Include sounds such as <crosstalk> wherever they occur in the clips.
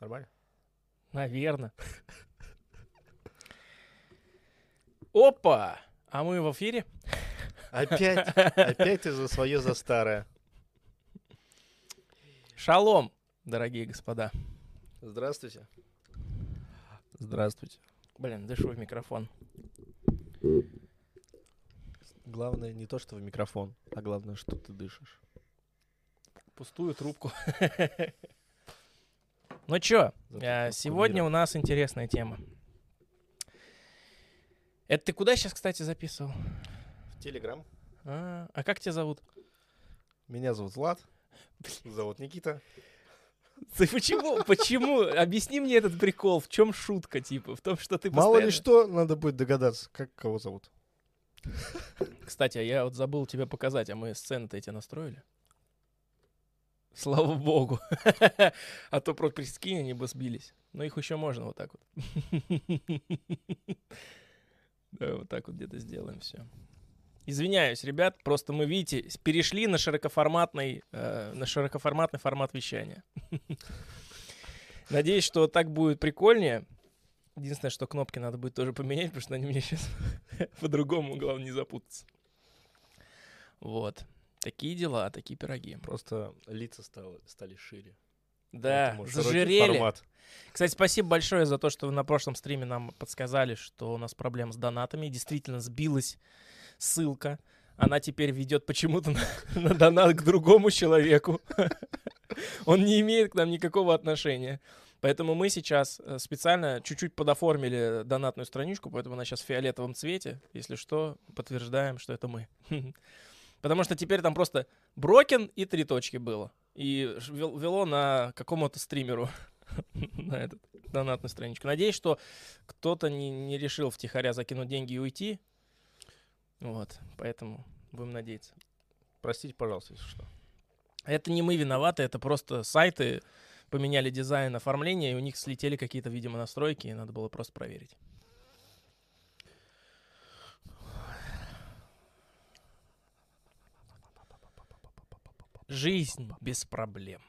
Нормально? Наверное. <laughs> Опа! А мы в эфире? Опять, опять ты за свое, за старое. Шалом, дорогие господа. Здравствуйте. Здравствуйте. Блин, дышу в микрофон. Главное не то, что в микрофон, а главное, что ты дышишь. Пустую трубку. <laughs> Ну чё, Зато э, сегодня мира. у нас интересная тема. Это ты куда сейчас, кстати, записывал? В Телеграм. А, а как тебя зовут? Меня зовут Влад. Зовут Никита. Ты почему? Почему? Объясни мне этот прикол. В чем шутка, типа? В том, что ты Мало ли постоянно- что, надо будет догадаться, как кого зовут. Кстати, а я вот забыл тебе показать, а мы сцены-то эти настроили. Слава богу. <laughs> А то про прескинь они бы сбились. Но их еще можно вот так вот. <laughs> Да, вот так вот где-то сделаем все. Извиняюсь, ребят, просто мы, видите, перешли на широкоформатный, э, на широкоформатный формат вещания. <laughs> Надеюсь, что так будет прикольнее. Единственное, что кнопки надо будет тоже поменять, потому что они мне сейчас по-другому, главное, не запутаться. Вот. Такие дела, такие пироги. Просто лица стало- стали шире. Да, Поэтому зажирели. формат. Кстати, спасибо большое за то, что вы на прошлом стриме нам подсказали, что у нас проблема с донатами. Действительно, сбилась ссылка. Она теперь ведет почему-то на, <laughs> на донат к другому человеку. <laughs> Он не имеет к нам никакого отношения. Поэтому мы сейчас э, специально чуть-чуть подоформили донатную страничку, поэтому она сейчас в фиолетовом цвете. Если что, подтверждаем, что это мы. <laughs> Потому что теперь там просто Брокен и три точки было. И вело на какому-то стримеру <laughs> на эту донатную страничку. Надеюсь, что кто-то не, не решил втихаря закинуть деньги и уйти. Вот, поэтому будем надеяться. Простите, пожалуйста, если что. Это не мы виноваты, это просто сайты поменяли дизайн оформления, и у них слетели какие-то, видимо, настройки, и надо было просто проверить. Жизнь без проблем.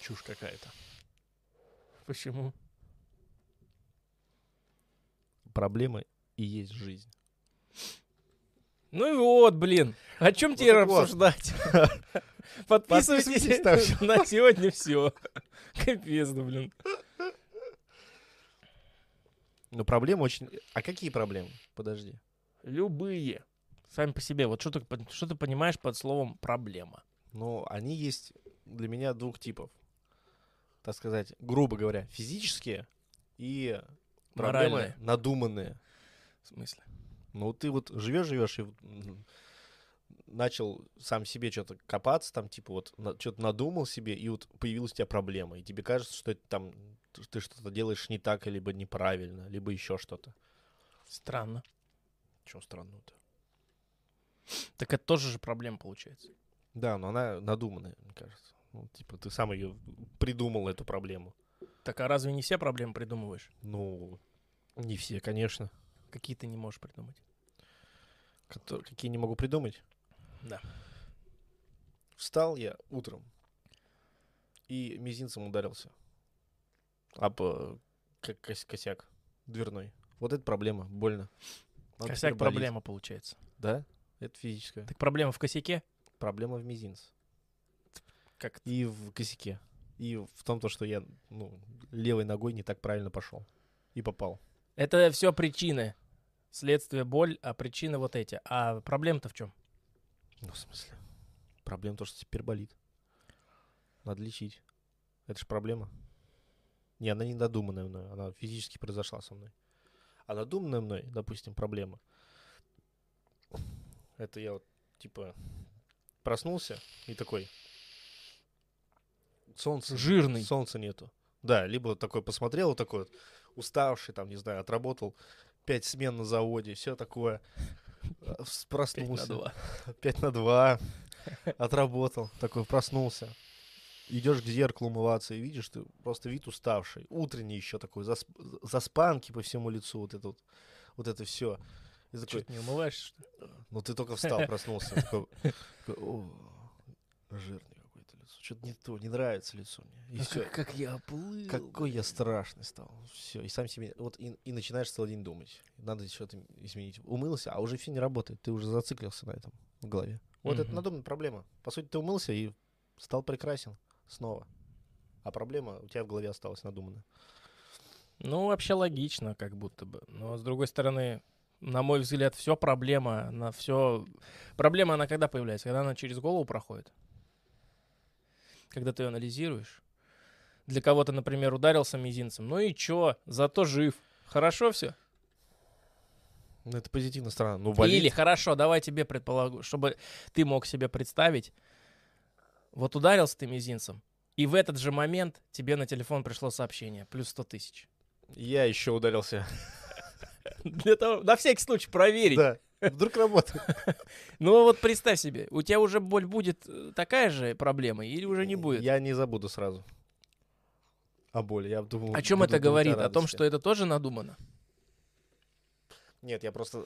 Чушь какая-то. Почему? Проблемы и есть жизнь. Ну и вот, блин. О чем вот. обсуждать? <laughs> Подписывайтесь <laughs> на сегодня все. Капец, да, блин. Но проблемы очень... А какие проблемы? Подожди. Любые. Сами по себе. Вот что ты, что ты понимаешь под словом проблема? Ну, они есть для меня двух типов. Так сказать, грубо говоря, физические и проблемы Моральные. надуманные. В смысле? Ну, ты вот живешь-живешь и начал сам себе что-то копаться, там, типа, вот, что-то надумал себе, и вот появилась у тебя проблема, и тебе кажется, что это там ты что-то делаешь не так, либо неправильно, либо еще что-то. Странно. Чего странного-то? Так это тоже же проблема получается. Да, но она надуманная, мне кажется. Ну, типа, ты сам ее придумал, эту проблему. Так а разве не все проблемы придумываешь? Ну, не все, конечно. Какие ты не можешь придумать? Кото- Какие не могу придумать? Да. Встал я утром и мизинцем ударился. Об э, ко- кос- косяк дверной. Вот это проблема, больно. Вот Косяк проблема получается. Да, это физическая. Так проблема в косяке? Проблема в мизинце. Как это? И в косяке. И в том, то, что я ну, левой ногой не так правильно пошел. И попал. Это все причины. Следствие боль, а причины вот эти. А проблема-то в чем? Ну, в смысле? Проблема то, что теперь болит. Надо лечить. Это же проблема. Не, она не надуманная мной. Она физически произошла со мной. А надуманная мной, допустим, проблема. Это я вот, типа, проснулся и такой... Солнце, Жирный. солнца нету. Да, либо вот такой посмотрел, вот такой вот уставший, там, не знаю, отработал пять смен на заводе, все такое. э, с- Пять на Проснулся. два. 5 на 2. Отработал. Такой проснулся. Идешь к зеркалу умываться и видишь, ты просто вид уставший. Утренний еще такой, засп- заспанки по всему лицу, вот это вот, вот это все. И такой, Чуть не умываешься, что ли? ну ты только встал, <laughs> проснулся. Такой, «О, жирный какой-то лицо. что-то не то, не нравится лицо мне. И Ну, все. как, как я оплыл. Какой я страшный стал. Все. И сам себе. Вот и, и начинаешь целый день думать. Надо что-то изменить. Умылся, а уже все не работает. Ты уже зациклился на этом в голове. Вот это надуманная проблема. По сути, ты умылся и стал прекрасен снова. А проблема у тебя в голове осталась надуманная. Ну, вообще логично, как будто бы. Но с другой стороны, на мой взгляд, все проблема, на все. Проблема, она когда появляется? Когда она через голову проходит. Когда ты ее анализируешь. Для кого-то, например, ударился мизинцем. Ну и чё? Зато жив. Хорошо все? Ну, это позитивная сторона. Ну, болит. Или хорошо, давай тебе предполагу, чтобы ты мог себе представить. Вот ударился ты мизинцем, и в этот же момент тебе на телефон пришло сообщение. Плюс 100 тысяч. Я еще ударился. <laughs> Для того, на всякий случай проверить. Да. Вдруг работает. <laughs> Ну вот представь себе, у тебя уже боль будет э, такая же проблема или уже не будет? Я не забуду сразу. О боли. Я думал, О чем это говорит? О том, радости. что это тоже надумано? Нет, я просто...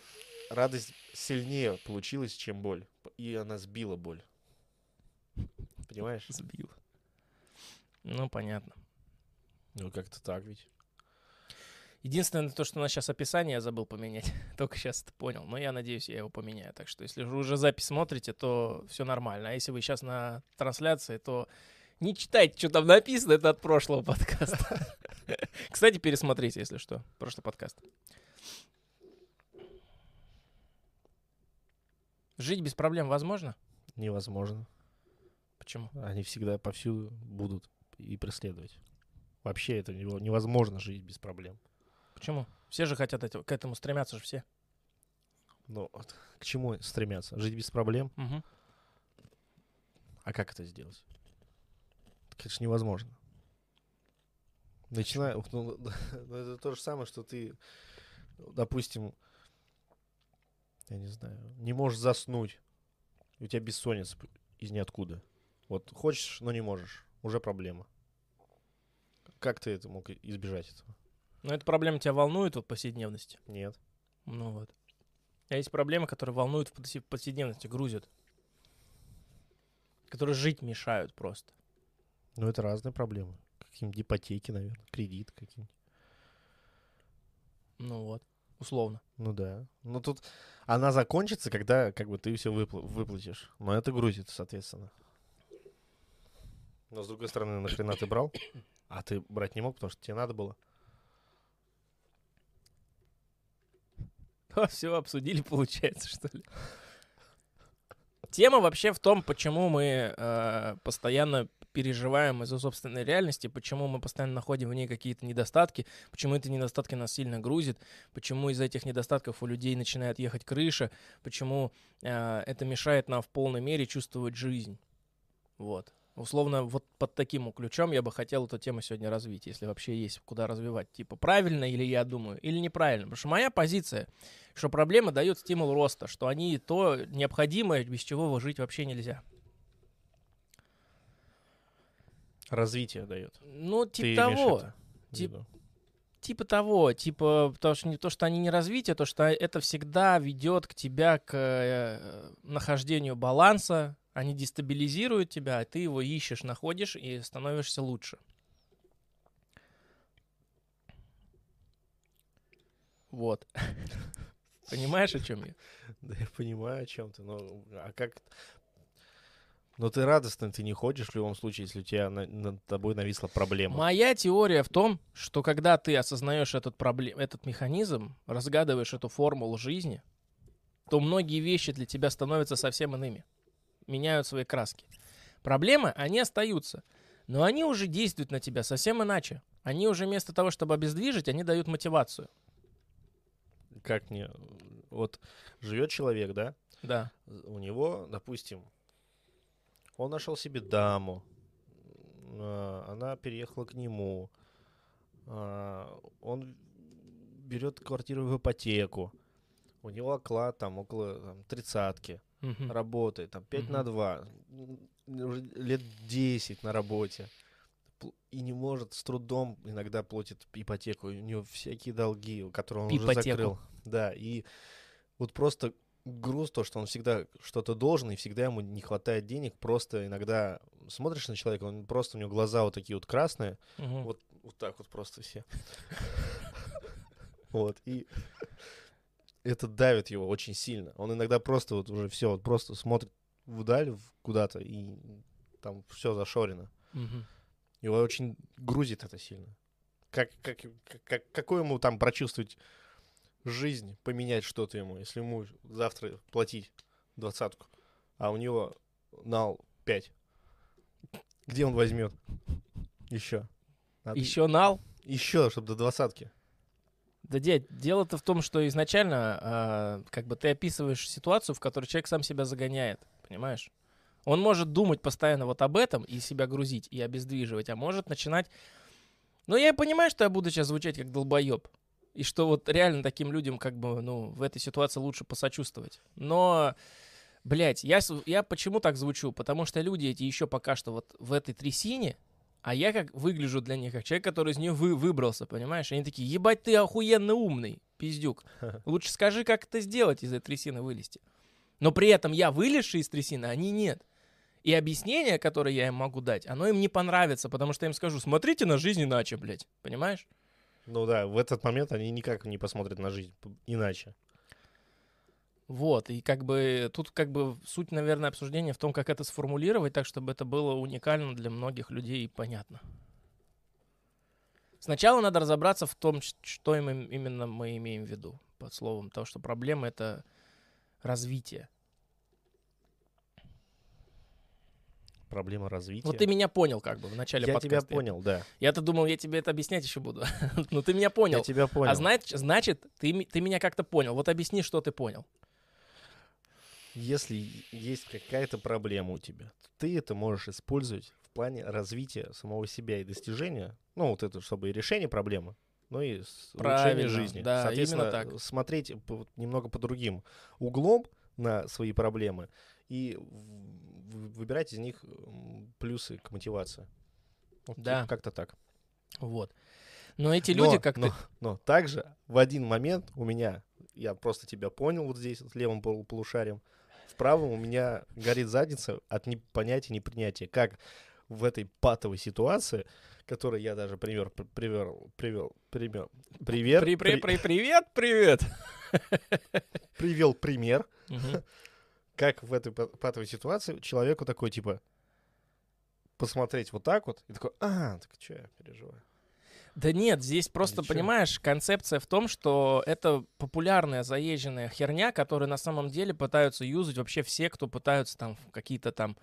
Радость сильнее получилась, чем боль. И она сбила боль. Понимаешь? Сбил. Ну, понятно. Ну, как-то так ведь. Единственное, то, что у нас сейчас описание я забыл поменять. <laughs> Только сейчас это понял. Но я надеюсь, я его поменяю. Так что, если вы уже запись смотрите, то все нормально. А если вы сейчас на трансляции, то не читайте, что там написано. Это от прошлого <laughs> подкаста. <laughs> Кстати, пересмотрите, если что. Прошлый подкаст. Жить без проблем возможно? Невозможно. Почему? Они всегда повсюду будут и преследовать. Вообще это нево- невозможно жить без проблем. Почему? Все же хотят это- к этому стремятся же все. Но вот к чему стремятся? Жить без проблем? Мгм. А как это сделать? Это, конечно, невозможно. Начинаю... Ну, <laughs> ну, это то же самое, что ты, допустим, я не знаю, не можешь заснуть. У тебя бессонница из ниоткуда. Вот хочешь, но не можешь. Уже проблема. Как ты это мог избежать этого? Но эта проблема тебя волнует в повседневности? Нет. Ну вот. А есть проблемы, которые волнуют в повсе- повседневности, грузят. Которые жить мешают просто. Ну, это разные проблемы. Какие-нибудь ипотеки, наверное, кредит какие-нибудь. Ну вот, условно. Ну да. Ну тут она закончится, когда как бы ты все выплатишь. Но это грузит, соответственно. Но с другой стороны, нахрена ты брал? А ты брать не мог, потому что тебе надо было. <laughs> Все обсудили, получается, что ли? Тема вообще в том, почему мы э, постоянно переживаем из-за собственной реальности, почему мы постоянно находим в ней какие-то недостатки, почему эти недостатки нас сильно грузят, почему из-за этих недостатков у людей начинает ехать крыша, почему э, это мешает нам в полной мере чувствовать жизнь. Вот. Условно, вот под таким ключом я бы хотел эту тему сегодня развить, если вообще есть куда развивать. Типа, правильно или я думаю, или неправильно. Потому что моя позиция, что проблема дает стимул роста, что они то необходимое, без чего жить вообще нельзя. Развитие дает. Ну, Ты типа имеешь того. это в Тип- виду? Типа того, типа, потому что не то, что они не развитие, то, что это всегда ведет к тебя к э, нахождению баланса, они дестабилизируют тебя, а ты его ищешь, находишь и становишься лучше. Вот. <laughs> Понимаешь, о чем я? Да я понимаю, о чем ты. Но а как... Но ты радостный, ты не ходишь в любом случае, если у тебя на- над тобой нависла проблема. Моя теория в том, что когда ты осознаешь этот, проблем, этот механизм, разгадываешь эту формулу жизни, то многие вещи для тебя становятся совсем иными. Меняют свои краски. Проблемы, они остаются. Но они уже действуют на тебя совсем иначе. Они уже вместо того, чтобы обездвижить, они дают мотивацию. Как мне... Вот живет человек, да? Да. у него, допустим, он нашел себе даму, а, она переехала к нему, а, он берет квартиру в ипотеку, у него оклад там около там, тридцатки, Мгм. работает там 5 на Мгм. 2, уже лет 10 на работе. И не может, с трудом иногда платит ипотеку. У него всякие долги, которые он уже Ипотеку. закрыл. Да, и вот просто груз то, что он всегда что-то должен, и всегда ему не хватает денег просто иногда смотришь на человека, он просто у него глаза вот такие вот красные, Мгм. вот, вот так вот просто все. <laughs> Вот, и это давит его очень сильно. Он иногда просто вот уже все, вот просто смотрит вдаль куда-то, и там все зашорено. Мгм. Его очень грузит это сильно. Как, как, как, как- какой ему там прочувствовать жизнь, поменять что-то ему, если ему завтра платить двадцатку, а у него нал 5. Где он возьмет? Еще. Еще нал? Еще, чтобы до двадцатки. Да, дядь, дело-то в том, что изначально а, как бы ты описываешь ситуацию, в которой человек сам себя загоняет, понимаешь? Он может думать постоянно вот об этом и себя грузить, и обездвиживать, а может начинать... Ну, я понимаю, что я буду сейчас звучать как долбоеб, и что вот реально таким людям как бы, ну, в этой ситуации лучше посочувствовать. Но, блядь, я, я почему так звучу? Потому что люди эти еще пока что вот в этой трясине, а я как выгляжу для них как человек, который из нее вы, выбрался, понимаешь? Они такие, ебать, ты охуенно умный, пиздюк. <laughs> Лучше скажи, как это сделать, из этой трясины вылезти. Но при этом я вылезший из трясины, а они нет. И объяснение, которое я им могу дать, оно им не понравится, потому что я им скажу, смотрите на жизнь иначе, блядь. Понимаешь? Ну да, в этот момент они никак не посмотрят на жизнь иначе. Вот, и как бы тут как бы суть, наверное, обсуждения в том, как это сформулировать так, чтобы это было уникально для многих людей и понятно. Сначала надо разобраться в том, что им им- именно мы имеем в виду под словом того, что проблема — это развитие. Проблема развития. Вот ты меня понял как бы в начале Я подкаста. тебя понял, да. Я-то думал, я тебе это объяснять еще буду. <laughs> Но ты меня понял. Я тебя понял. А значит, значит ты, ты меня как-то понял. Вот объясни, что ты понял. Если есть какая-то проблема у тебя, ты это можешь использовать в плане развития самого себя и достижения, ну, вот это, чтобы и решение проблемы, но и улучшение жизни. да, Соответственно, именно так. смотреть немного по другим углом на свои проблемы и выбирать из них плюсы к мотивации. Вот Да. как-то так. Вот. Но эти люди Но- как но, но также в один момент у меня, я просто тебя понял вот здесь, вот левым пол- полушарием, в правом у меня горит задница от непонятия, непринятия. Как в этой патовой ситуации, которой я даже пример пр- привел, привел, привер, При, при, при- при, привет, привет. <laughs> привел пример, Мгм. <laughs> как в этой па- патовой ситуации человеку такой, типа, посмотреть вот так вот, и такой, а, так что я переживаю. Да нет, здесь просто, чё? понимаешь, концепция в том, что это популярная заезженная херня, которую на самом деле пытаются юзать вообще все, кто пытаются там какие-то там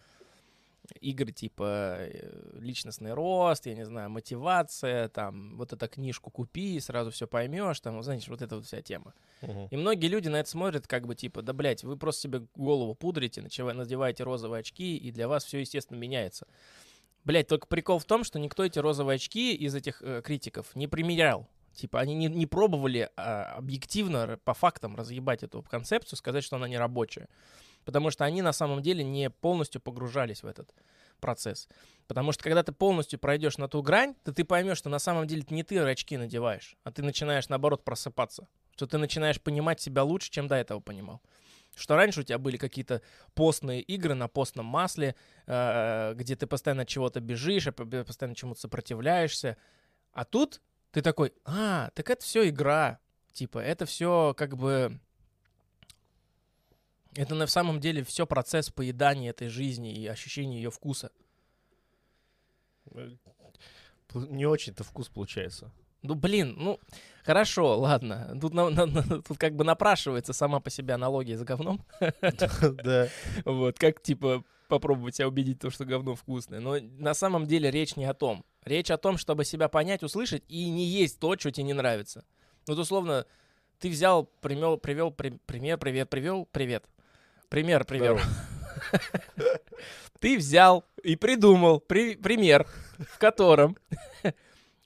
игры типа э, личностный рост, я не знаю, мотивация, там вот эту книжку купи, и сразу все поймешь, там, знаешь, вот эта вот вся тема. Мгм. И многие люди на это смотрят как бы типа, да, блядь, вы просто себе голову пудрите, надеваете розовые очки, и для вас все, естественно, меняется. Блядь, только прикол в том, что никто эти розовые очки из этих э, критиков не примерял. Типа, они не, не пробовали а, объективно, по фактам разъебать эту концепцию, сказать, что она не рабочая. Потому что они на самом деле не полностью погружались в этот процесс. Потому что когда ты полностью пройдешь на ту грань, то ты поймешь, что на самом деле не ты очки надеваешь, а ты начинаешь, наоборот, просыпаться. Что ты начинаешь понимать себя лучше, чем до этого понимал. Что раньше у тебя были какие-то постные игры на постном масле, э, где ты постоянно от чего-то бежишь, а по- постоянно чему-то сопротивляешься. А тут ты такой, а, так это все игра. Типа, это все как бы... Это на самом деле все процесс поедания этой жизни и ощущения ее вкуса. Э, Не очень-то вкус получается. Ну, блин, ну, хорошо, ладно. Тут, на- на- на- тут как бы напрашивается сама по себе аналогия с говном. <laughs> Да. Вот, как, типа, попробовать себя убедить, то, что говно вкусное. Но на самом деле речь не о том. Речь о том, чтобы себя понять, услышать и не есть то, что тебе не нравится. Вот, условно, ты взял, примел, привел при- пример, привет, привел, привет. Пример, привел. <laughs> Ты взял и придумал при- пример, в котором,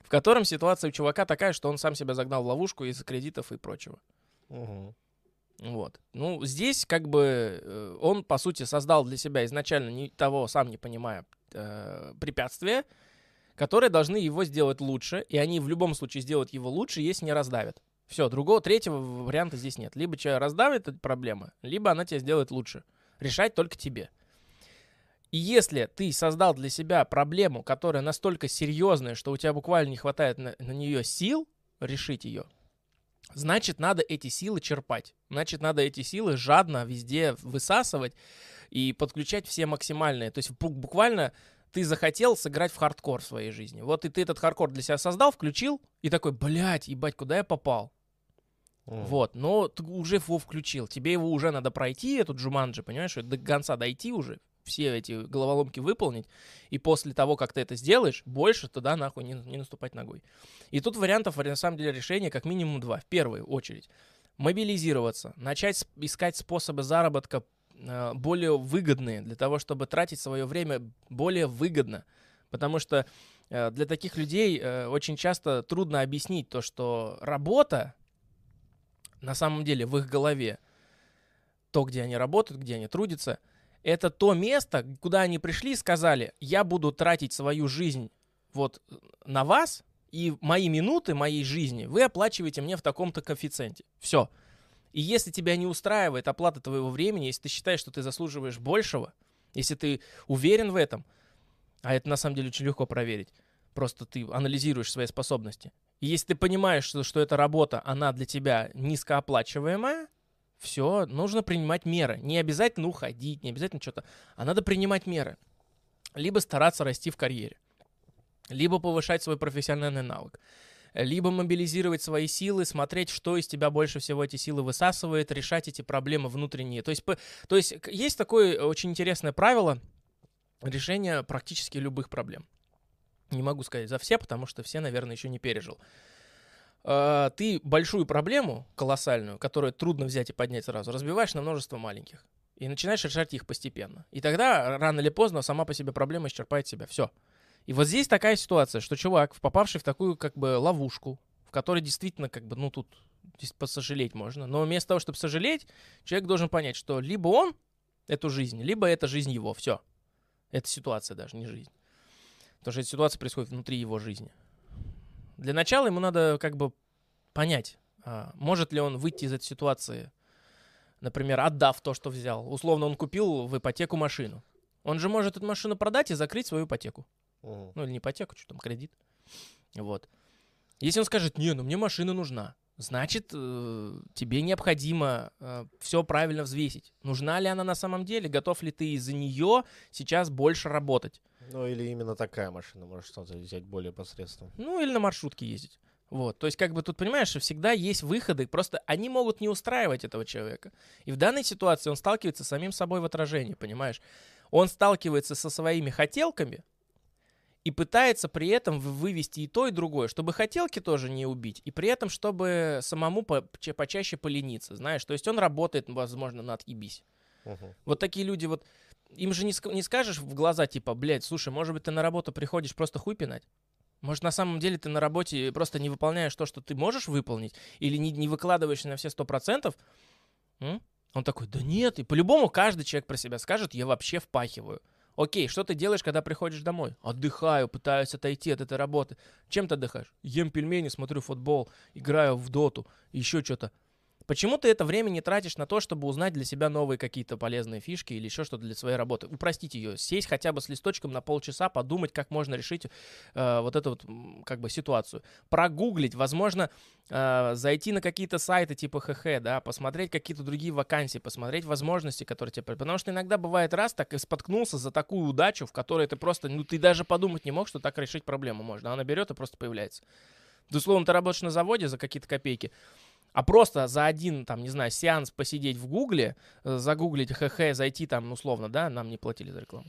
в котором ситуация у чувака такая, что он сам себя загнал в ловушку из кредитов и прочего. Мгм. Вот. Ну, здесь как бы э, он, по сути, создал для себя изначально не того, сам не понимая, э, препятствия, которые должны его сделать лучше, и они в любом случае сделают его лучше, если не раздавят. Все, другого, третьего варианта здесь нет. Либо человек раздавит эту проблему, либо она тебя сделает лучше. Решать только тебе. И если ты создал для себя проблему, которая настолько серьезная, что у тебя буквально не хватает на, на нее сил решить ее, значит, надо эти силы черпать. Значит, надо эти силы жадно везде высасывать и подключать все максимальные. То есть буквально ты захотел сыграть в хардкор в своей жизни. Вот и ты этот хардкор для себя создал, включил, и такой, блядь, ебать, куда я попал? Mm. Вот, но ты уже его включил. Тебе его уже надо пройти, эту Джуманджи, понимаешь, до конца дойти уже, все эти головоломки выполнить, и после того, как ты это сделаешь, больше туда нахуй не, не наступать ногой. И тут вариантов, на самом деле, решения как минимум два. В первую очередь, мобилизироваться, начать искать способы заработка э, более выгодные, для того, чтобы тратить свое время более выгодно. Потому что э, для таких людей э, очень часто трудно объяснить то, что работа на самом деле в их голове, то, где они работают, где они трудятся, это то место, куда они пришли и сказали, я буду тратить свою жизнь вот на вас, и мои минуты моей жизни вы оплачиваете мне в таком-то коэффициенте. Все. И если тебя не устраивает оплата твоего времени, если ты считаешь, что ты заслуживаешь большего, если ты уверен в этом, а это на самом деле очень легко проверить, просто ты анализируешь свои способности, и если ты понимаешь, что, что эта работа, она для тебя низкооплачиваемая, все, нужно принимать меры. Не обязательно уходить, не обязательно что-то, а надо принимать меры. Либо стараться расти в карьере, либо повышать свой профессиональный навык, либо мобилизировать свои силы, смотреть, что из тебя больше всего эти силы высасывает, решать эти проблемы внутренние. То есть, то есть есть такое очень интересное правило решения практически любых проблем. Не могу сказать за все, потому что все, наверное, еще не пережил. А, ты большую проблему, колоссальную, которую трудно взять и поднять сразу, разбиваешь на множество маленьких. И начинаешь решать их постепенно. И тогда, рано или поздно, сама по себе проблема исчерпает себя. Все. И вот здесь такая ситуация, что чувак, попавший в такую как бы ловушку, в которой действительно как бы, ну тут здесь посожалеть можно, но вместо того, чтобы сожалеть, человек должен понять, что либо он эту жизнь, либо это жизнь его. Все. Это ситуация даже, не жизнь. Потому что эта ситуация происходит внутри его жизни. Для начала ему надо как бы понять, а, может ли он выйти из этой ситуации, например, отдав то, что взял. Условно, он купил в ипотеку машину. Он же может эту машину продать и закрыть свою ипотеку. Uh-huh. Ну или не ипотеку, что там, кредит. Вот. Если он скажет, не, ну мне машина нужна, значит, э, тебе необходимо э, все правильно взвесить. Нужна ли она на самом деле, готов ли ты из-за нее сейчас больше работать. Ну, или именно такая машина, может что-то взять более посредственно. Ну, или на маршрутке ездить. Вот, то есть, как бы тут, понимаешь, что всегда есть выходы, просто они могут не устраивать этого человека. И в данной ситуации он сталкивается с самим собой в отражении, понимаешь? Он сталкивается со своими хотелками и пытается при этом вывести и то, и другое, чтобы хотелки тоже не убить, и при этом, чтобы самому по почаще полениться, знаешь? То есть он работает, возможно, на отъебись. Угу. Вот такие люди вот им же не, не скажешь в глаза, типа, блядь, слушай, может быть, ты на работу приходишь просто хуй пинать? Может, на самом деле ты на работе просто не выполняешь то, что ты можешь выполнить, или не, не выкладываешься на все сто процентов? Он такой, да нет, и по-любому каждый человек про себя скажет, я вообще впахиваю. Окей, что ты делаешь, когда приходишь домой? Отдыхаю, пытаюсь отойти от этой работы. Чем ты отдыхаешь? Ем пельмени, смотрю футбол, играю в доту, еще что-то. Почему ты это время не тратишь на то, чтобы узнать для себя новые какие-то полезные фишки или еще что-то для своей работы? Упростить ее, сесть хотя бы с листочком на полчаса, подумать, как можно решить э, вот эту вот как бы ситуацию. Прогуглить, возможно, э, зайти на какие-то сайты типа ХХ, да, посмотреть какие-то другие вакансии, посмотреть возможности, которые тебе... Потому что иногда бывает раз так и споткнулся за такую удачу, в которой ты просто, ну ты даже подумать не мог, что так решить проблему можно. Она берет и просто появляется. Да, условно, ты работаешь на заводе за какие-то копейки, а просто за один, там, не знаю, сеанс посидеть в Гугле, э, загуглить ХХ, зайти там, условно, да, нам не платили за рекламу.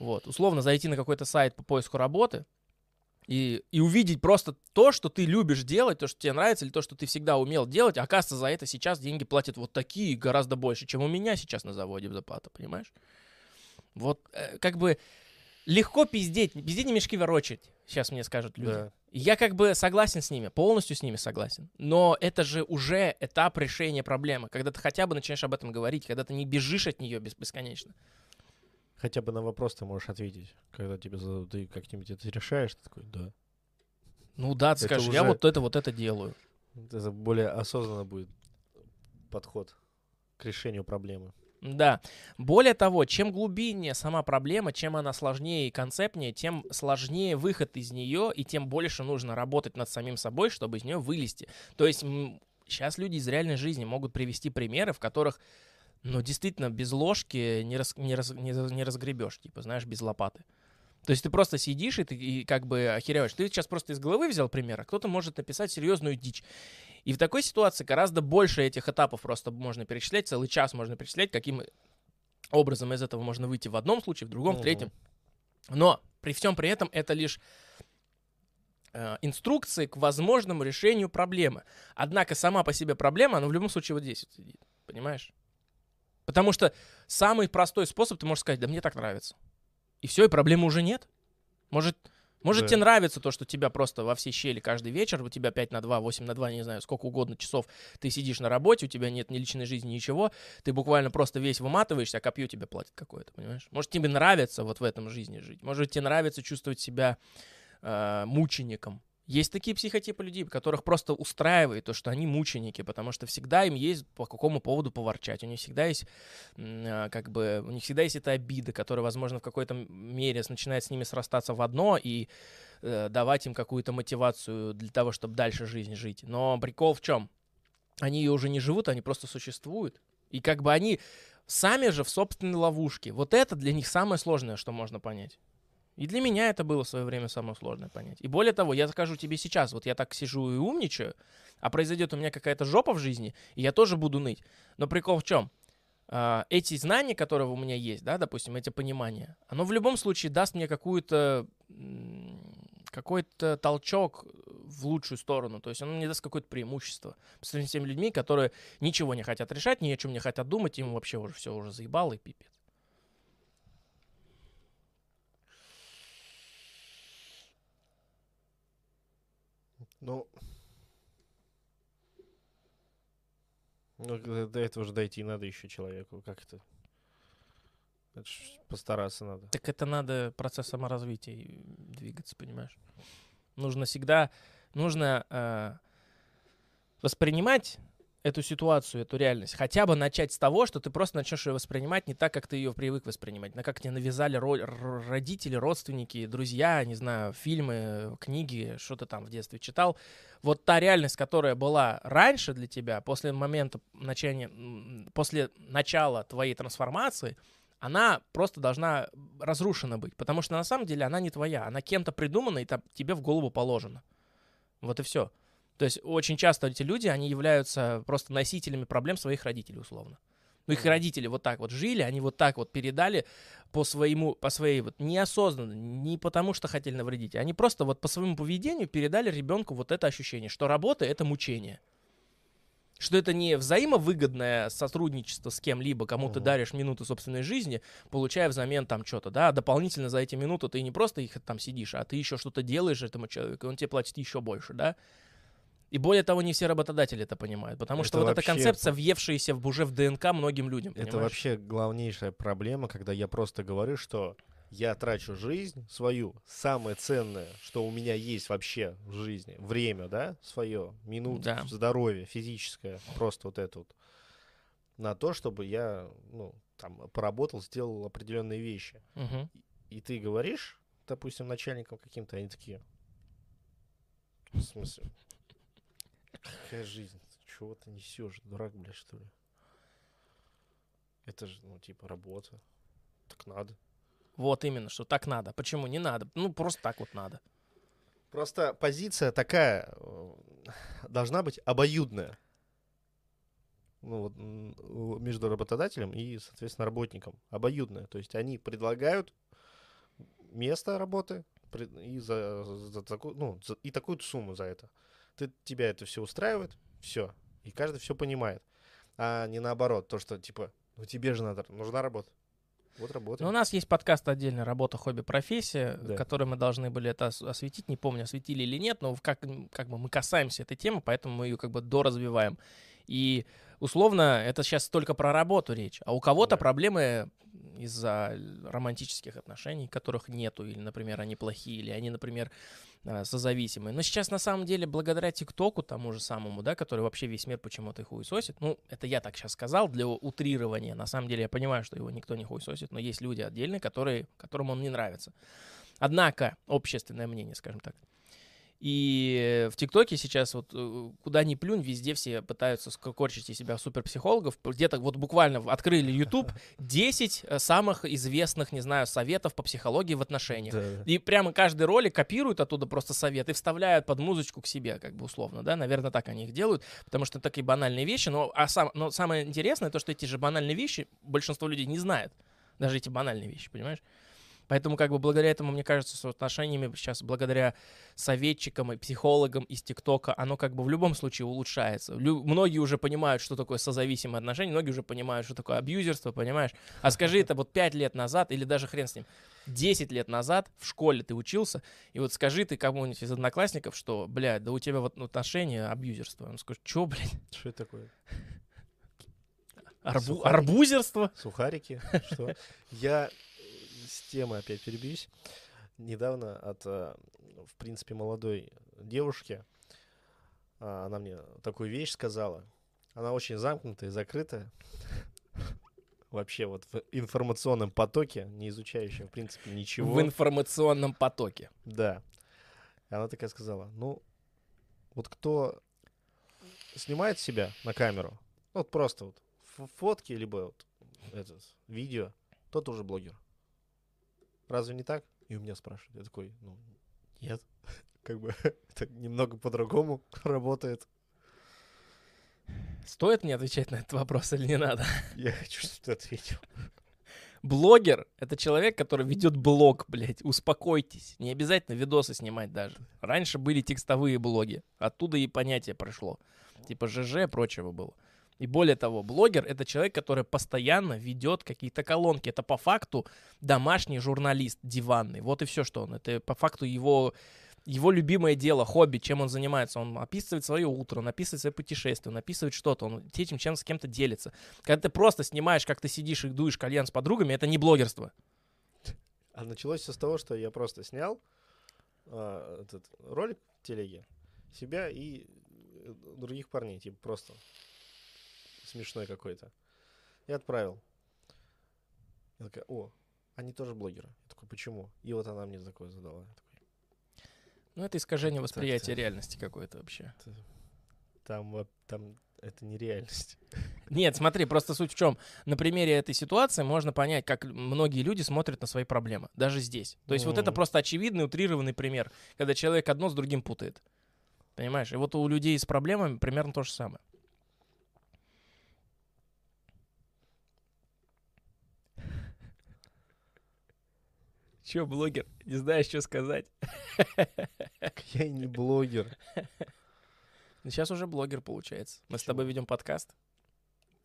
Вот, условно зайти на какой-то сайт по поиску работы и, и увидеть просто то, что ты любишь делать, то, что тебе нравится, или то, что ты всегда умел делать, оказывается, за это сейчас деньги платят вот такие, гораздо больше, чем у меня сейчас на заводе в понимаешь? Вот, э, как бы, легко пиздеть, пиздеть не мешки ворочать, сейчас мне скажут люди. Да. Я как бы согласен с ними, полностью с ними согласен. Но это же уже этап решения проблемы, когда ты хотя бы начинаешь об этом говорить, когда ты не бежишь от нее бесконечно. Хотя бы на вопрос ты можешь ответить. Когда тебе задают, ты как-нибудь это решаешь, ты такой, да. Ну да, ты это скажешь, уже... я вот это, вот это делаю. Это более осознанно будет подход к решению проблемы. Да. Более того, чем глубиннее сама проблема, чем она сложнее и концептнее, тем сложнее выход из нее, и тем больше нужно работать над самим собой, чтобы из нее вылезти. То есть сейчас люди из реальной жизни могут привести примеры, в которых, ну, действительно, без ложки не, раз, не, раз, не, не разгребешь, типа, знаешь, без лопаты. То есть ты просто сидишь и ты и как бы охереваешь. Ты сейчас просто из головы взял пример, а кто-то может написать серьезную дичь. И в такой ситуации гораздо больше этих этапов просто можно перечислять, целый час можно перечислять, каким образом из этого можно выйти в одном случае, в другом, в третьем. Но при всем при этом это лишь э, инструкции к возможному решению проблемы. Однако сама по себе проблема, она в любом случае вот здесь вот сидит. Понимаешь? Потому что самый простой способ, ты можешь сказать, да мне так нравится. И все, и проблемы уже нет. Может, может да. тебе нравится то, что тебя просто во все щели каждый вечер, у тебя 5 на 2, 8 на 2, не знаю, сколько угодно часов, ты сидишь на работе, у тебя нет ни личной жизни, ничего, ты буквально просто весь выматываешься, а копье тебе платит какое-то, понимаешь? Может, тебе нравится вот в этом жизни жить, может, тебе нравится чувствовать себя э, мучеником, есть такие психотипы людей, которых просто устраивает то, что они мученики, потому что всегда им есть по какому поводу поворчать. У них всегда есть, а, как бы, у них всегда есть эта обида, которая, возможно, в какой-то мере начинает с ними срастаться в одно и э, давать им какую-то мотивацию для того, чтобы дальше жизнь жить. Но прикол в чем? Они ее уже не живут, они просто существуют. И как бы они сами же в собственной ловушке. Вот это для них самое сложное, что можно понять. И для меня это было в свое время самое сложное понять. И более того, я скажу тебе сейчас, вот я так сижу и умничаю, а произойдет у меня какая-то жопа в жизни, и я тоже буду ныть. Но прикол в чем? Uh, эти знания, которые у меня есть, да, допустим, эти понимания, оно в любом случае даст мне какую-то какой-то толчок в лучшую сторону. То есть оно мне даст какое-то преимущество по сравнению с теми людьми, которые ничего не хотят решать, ни о чем не хотят думать, им вообще уже все уже заебало и пипец. Ну, ну до этого же дойти надо еще человеку. Как это? Это постараться надо. Так это надо процесс саморазвития двигаться, понимаешь? Нужно всегда, нужно э, воспринимать эту ситуацию, эту реальность. Хотя бы начать с того, что ты просто начнешь ее воспринимать не так, как ты ее привык воспринимать, на как тебе навязали ро- родители, родственники, друзья, не знаю, фильмы, книги, что ты там в детстве читал. Вот та реальность, которая была раньше для тебя, после момента начала, после начала твоей трансформации, она просто должна разрушена быть, потому что на самом деле она не твоя, она кем-то придумана и там, тебе в голову положена. Вот и все. То есть очень часто эти люди, они являются просто носителями проблем своих родителей, условно. Ну, их родители вот так вот жили, они вот так вот передали по своему, по своей вот неосознанно, не потому что хотели навредить, они просто вот по своему поведению передали ребенку вот это ощущение, что работа — это мучение. Что это не взаимовыгодное сотрудничество с кем-либо, кому uh-huh. ты даришь минуту собственной жизни, получая взамен там что-то, да, дополнительно за эти минуты ты не просто их там сидишь, а ты еще что-то делаешь этому человеку, и он тебе платит еще больше, да. И более того, не все работодатели это понимают, потому это что вот эта концепция, въевшаяся в, уже в ДНК многим людям. Это понимаешь? вообще главнейшая проблема, когда я просто говорю, что я трачу жизнь свою, самое ценное, что у меня есть вообще в жизни, время, да, свое, минут, да. здоровье физическое, просто вот это вот, на то, чтобы я, ну, там, поработал, сделал определенные вещи. Угу. И, и ты говоришь, допустим, начальникам каким-то, они такие, в смысле, Какая жизнь? Чего ты несешь? Дурак, блядь, что ли? Это же, ну, типа, работа. Так надо. Вот именно, что так надо. Почему не надо? Ну, просто так вот надо. Просто позиция такая э, должна быть обоюдная. Ну, вот, между работодателем и, соответственно, работником. Обоюдная. То есть они предлагают место работы и, за, за, за, ну, за, и такую сумму за это ты, тебя это все устраивает, все. И каждый все понимает. А не наоборот, то, что типа, ну тебе же надо, нужна работа. Вот работа. Ну, у нас есть подкаст отдельно «Работа, хобби, профессия», да. который мы должны были это осветить. Не помню, осветили или нет, но как, как бы мы касаемся этой темы, поэтому мы ее как бы доразвиваем. И условно, это сейчас только про работу речь, а у кого-то Да. проблемы из-за романтических отношений, которых нету, или, например, они плохие, или они, например, а, созависимые. Но сейчас, на самом деле, благодаря ТикТоку, тому же самому, да, который вообще весь мир почему-то хуесосит, ну, это я так сейчас сказал для утрирования, на самом деле я понимаю, что его никто не хуесосит, но есть люди отдельные, которые, которым он не нравится. Однако, общественное мнение, скажем так. И в ТикТоке сейчас вот э, куда ни плюнь, везде все пытаются скорчить из себя суперпсихологов. Где-то вот буквально открыли YouTube <laughs> 10 э, самых известных, не знаю, советов по психологии в отношениях. Да. И прямо каждый ролик копируют оттуда просто совет и вставляют под музычку к себе, как бы условно, да, наверное, так они их делают, потому что такие банальные вещи, но, а сам, но самое интересное то, что эти же банальные вещи большинство людей не знает, даже эти банальные вещи, понимаешь? Поэтому как бы благодаря этому, мне кажется, с отношениями сейчас, благодаря советчикам и психологам из ТикТока, оно как бы в любом случае улучшается. Лю- многие уже понимают, что такое созависимые отношения, многие уже понимают, что такое абьюзерство, понимаешь? А скажи это вот 5 лет назад, или даже хрен с ним, 10 лет назад в школе ты учился, и вот скажи ты кому-нибудь из одноклассников, что, блядь, да у тебя вот отношения абьюзерство. Он скажет, что, блядь, Что это такое? арбу- Сухарики. арбузерство? Сухарики? Что? Я с темы опять перебьюсь. Недавно от, э, в принципе, молодой девушки, а, она мне такую вещь сказала. Она очень замкнутая, закрытая. <laughs> Вообще вот в информационном потоке, не изучающая, в принципе, ничего. В информационном потоке. Да. Она такая сказала, ну, вот кто снимает себя на камеру, вот просто вот фотки, либо вот этот, видео, тот уже блогер. Разве не так? И у меня спрашивают. Я такой, ну, нет. <laughs> Как бы <laughs> это немного по-другому <laughs> работает. Стоит мне отвечать на этот вопрос или не надо? Я хочу, чтобы ты ответил. Блогер — это человек, который ведет блог, блядь. Успокойтесь. Не обязательно видосы снимать даже. Раньше были текстовые блоги. Оттуда и понятие прошло. Типа ЖЖ и прочего было. И более того, блогер — это человек, который постоянно ведет какие-то колонки. Это по факту домашний журналист диванный. Вот и все, что он. Это по факту его, его любимое дело, хобби, чем он занимается. Он описывает свое утро, он описывает свои путешествия, он описывает что-то, он этим чем с кем-то делится. Когда ты просто снимаешь, как ты сидишь и дуешь кальян с подругами, это не блогерство. А началось все с того, что я просто снял а, этот ролик в телеге, себя и э, других парней, типа просто смешной какой-то. И отправил. Я такая, о, они тоже блогеры. Я такой, почему? И вот она мне такое задала. Я такой, Ну, это искажение восприятия реальности какое-то вообще. там, во- там это нереальность. Нет, смотри, просто суть в чем. На примере этой ситуации можно понять, как многие люди смотрят на свои проблемы, даже здесь. То есть вот это просто очевидный, утрированный пример, когда человек одно с другим путает. Понимаешь? И вот у людей с проблемами примерно то же самое. Че, блогер, не знаешь, что сказать? Я и не блогер. <laughs> Ну, сейчас уже блогер получается. Мы с тобой ведем подкаст.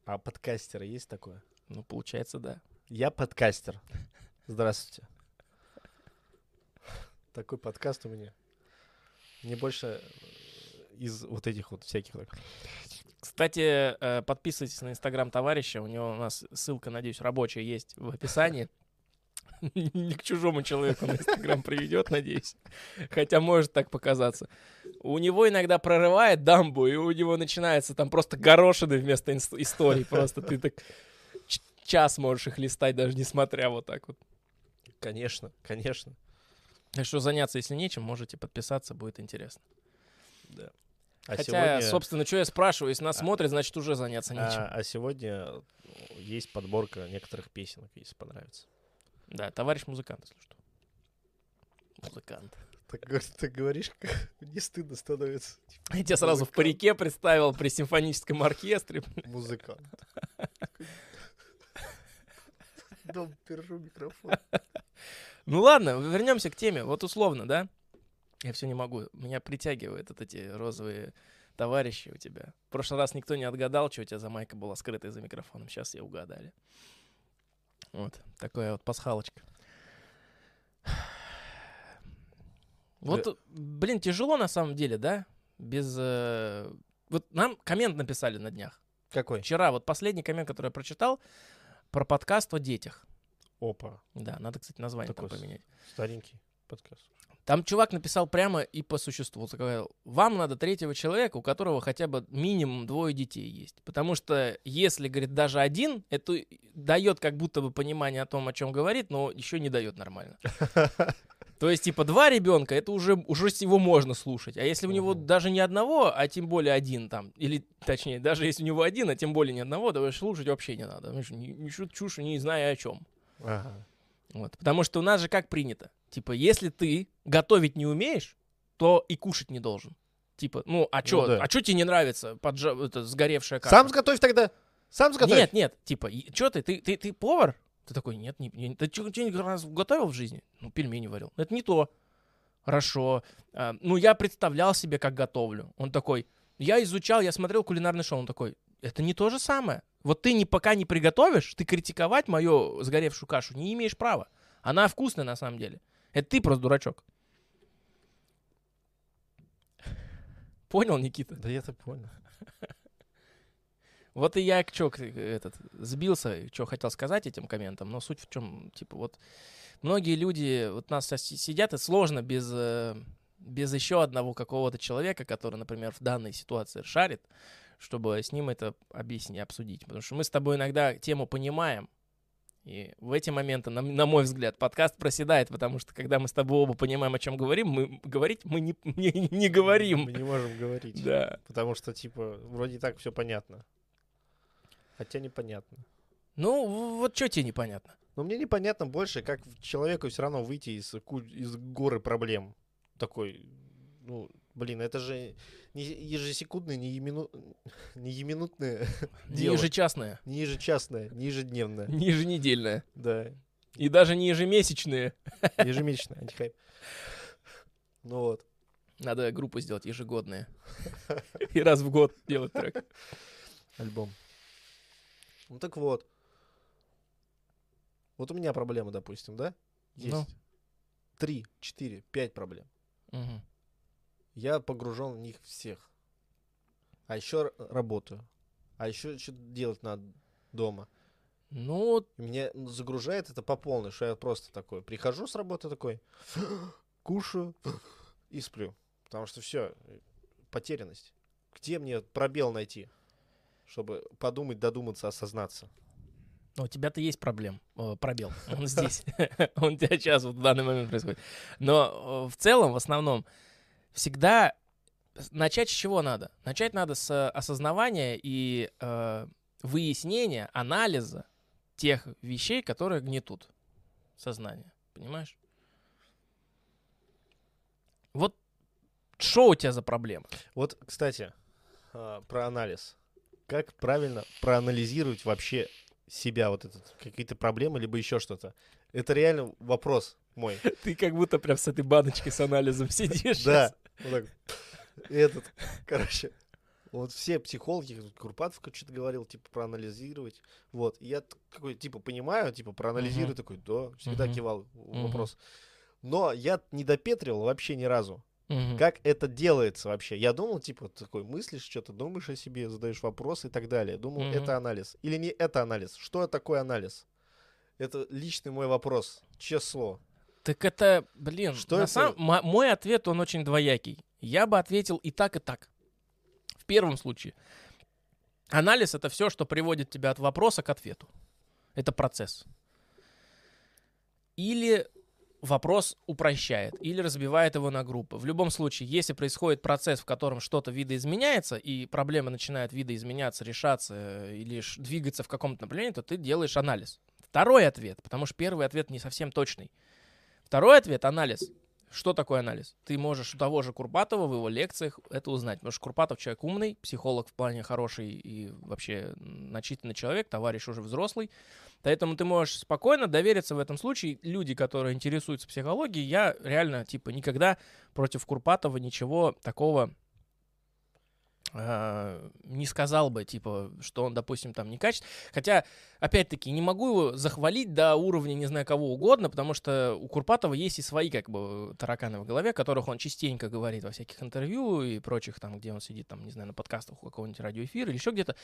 А подкастеры есть такое? Ну, получается, да. Я подкастер. Здравствуйте. Такой подкаст у меня. Мне больше э, из вот этих вот всяких Кстати, э, подписывайтесь на инстаграм товарища. У него у нас ссылка, надеюсь, рабочая есть в описании. <laughs> Не к чужому человеку на инстаграм приведет, надеюсь. Хотя может так показаться. У него иногда прорывает дамбу, и у него начинается там просто горошины вместо историй. Просто ты так час можешь их листать, даже несмотря вот так вот. Конечно, конечно. Так что заняться, если нечем, можете подписаться, будет интересно. Да. А Хотя, сегодня, собственно, что я спрашиваю, если нас А- смотрят, значит, уже заняться нечем. а, а сегодня есть подборка некоторых песенок, если понравится. Да, товарищ музыкант, если что. Музыкант. Так, ты говоришь, как не стыдно становится. Типа, Я тебя сразу в парике представил при симфоническом оркестре. Музыкант. Дом, держу микрофон. Ну ладно, вернемся к теме. Вот условно, да? Я все не могу. Меня притягивают вот эти розовые товарищи у тебя. В прошлый раз никто не отгадал, что у тебя за майка была скрытая за микрофоном. Сейчас все угадали. Вот, такая вот пасхалочка. <sighs> Вот, блин, тяжело на самом деле, да? Без... э, Вот нам коммент написали на днях. Какой? Вчера вот последний коммент, который я прочитал, про подкаст о детях. Опа. Да, надо, кстати, название Такой там поменять. Старенький подкаст. Там чувак написал прямо и по существу. Сказал, вам надо третьего человека, у которого хотя бы минимум двое детей есть. Потому что если, говорит, даже один, это дает как будто бы понимание о том, о чем говорит, но еще не дает нормально. <laughs> То есть, типа, два ребенка, это уже, уже его можно слушать. А если у него даже не одного, а тем более один там, или точнее, даже если у него один, а тем более не одного, то слушать вообще не надо. Потому что ни, ни шут- чушь, не зная о чем. Ага. Вот. Потому что у нас же как принято. Типа, если ты готовить не умеешь, то и кушать не должен. Типа, ну, а чё, да. а чё тебе не нравится поджа- это, сгоревшая каша? Сам сготовь тогда. Сам сготовь. Нет, нет, типа, чё ты, ты, ты, ты повар? Ты такой, нет, не, не- ты что-нибудь раз готовил в жизни? Ну, пельмени варил. Это не то. Хорошо. А, ну, я представлял себе, как готовлю. Он такой, я изучал, я смотрел кулинарный шоу. Он такой, это не то же самое. Вот ты не, пока не приготовишь, ты критиковать мою сгоревшую кашу не имеешь права. Она вкусная на самом деле. Это ты просто дурачок. Понял, Никита? Да я-то понял. <laughs> Вот и я чё, к- этот, сбился, что хотел сказать этим комментом, но суть в чем, типа, вот многие люди вот нас сейчас си- сидят, и сложно без, э, без еще одного какого-то человека, который, например, в данной ситуации шарит, чтобы с ним это объяснить, обсудить. Потому что мы с тобой иногда тему понимаем, и в эти моменты, на, на мой взгляд, подкаст проседает, потому что когда мы с тобой оба понимаем, о чем говорим, мы говорить мы не, <laughs> не, не говорим. Мы не можем говорить. Да. Потому что, типа, вроде так все понятно. Хотя непонятно. Ну, вот что тебе непонятно? Но мне непонятно больше, как человеку все равно выйти из, из горы проблем. Такой, ну, блин, это же не ежесекундное, не, емину... <laughs> не еминутное <laughs> дело. Ежечасные, Не ежечасное, не ежедневное. не еженедельные. Да, И даже не ежемесячные. <laughs> ежемесячное, антихайп. Ну вот. Надо группу сделать ежегодные. И раз в год делать трек. Альбом. Ну так вот. Вот у меня проблема, допустим, да? Есть. Ну. Три, четыре, пять проблем. Мгм. Я погружен в них всех. А еще работаю. А еще что-то делать надо дома. Ну, меня ну, загружает это по полной, что я просто такой. Прихожу с работы такой, <gasps> кушаю и сплю. Потому что все, потерянность. Где мне пробел найти, чтобы подумать, додуматься, осознаться? ну, у тебя-то есть проблем. О, пробел. <laughs> Он здесь. <laughs> Он у тебя сейчас, вот в данный момент происходит. Но э, в целом, в основном, всегда начать с чего надо? Начать надо с осознавания и э, выяснения, анализа тех вещей, которые гнетут сознание. Понимаешь? Вот что у тебя за проблема? Вот, кстати, а, про анализ. Как правильно проанализировать вообще себя, вот этот, какие-то проблемы, либо еще что-то? Это реально вопрос мой. <laughs> Ты как будто прям с этой баночкой с анализом <laughs> сидишь. Да. Вот. Этот, короче, вот все психологи, Курпатов что-то говорил, типа, проанализировать. Вот, и я т- какой, типа, понимаю, типа, проанализирую, Мгм. такой, да, всегда кивал вопрос. Но я не допетривал вообще ни разу. Как это делается вообще? Я думал, типа, такой мыслишь, что-то думаешь о себе, задаешь вопросы и так далее. Думал, это анализ. Или не это анализ? Что такое анализ? Это личный мой вопрос. Число. Так это, блин, Что на это? сам- мо- мой ответ, он очень двоякий. Я бы ответил и так, и так. В первом случае. Анализ — это все, что приводит тебя от вопроса к ответу. Это процесс. Или вопрос упрощает, или разбивает его на группы. В любом случае, если происходит процесс, в котором что-то видоизменяется, и проблема начинает видоизменяться, решаться э, или двигаться в каком-то направлении, то ты делаешь анализ. Второй ответ, потому что первый ответ не совсем точный. Второй ответ — анализ. Что такое анализ? Ты можешь у того же Курпатова в его лекциях это узнать. Потому что Курпатов человек умный, психолог в плане хороший и вообще начитанный человек, товарищ уже взрослый. Поэтому ты можешь спокойно довериться в этом случае. Люди, которые интересуются психологией, я реально, типа, никогда против Курпатова ничего такого не сказал бы, типа, что он, допустим, там некачественный. Хотя, опять-таки, не могу его захвалить до уровня не знаю кого угодно, потому что у Курпатова есть и свои, как бы, тараканы в голове, которых он частенько говорит во всяких интервью и прочих, там, где он сидит, там, не знаю, на подкастах у какого-нибудь радиоэфира или еще где-то.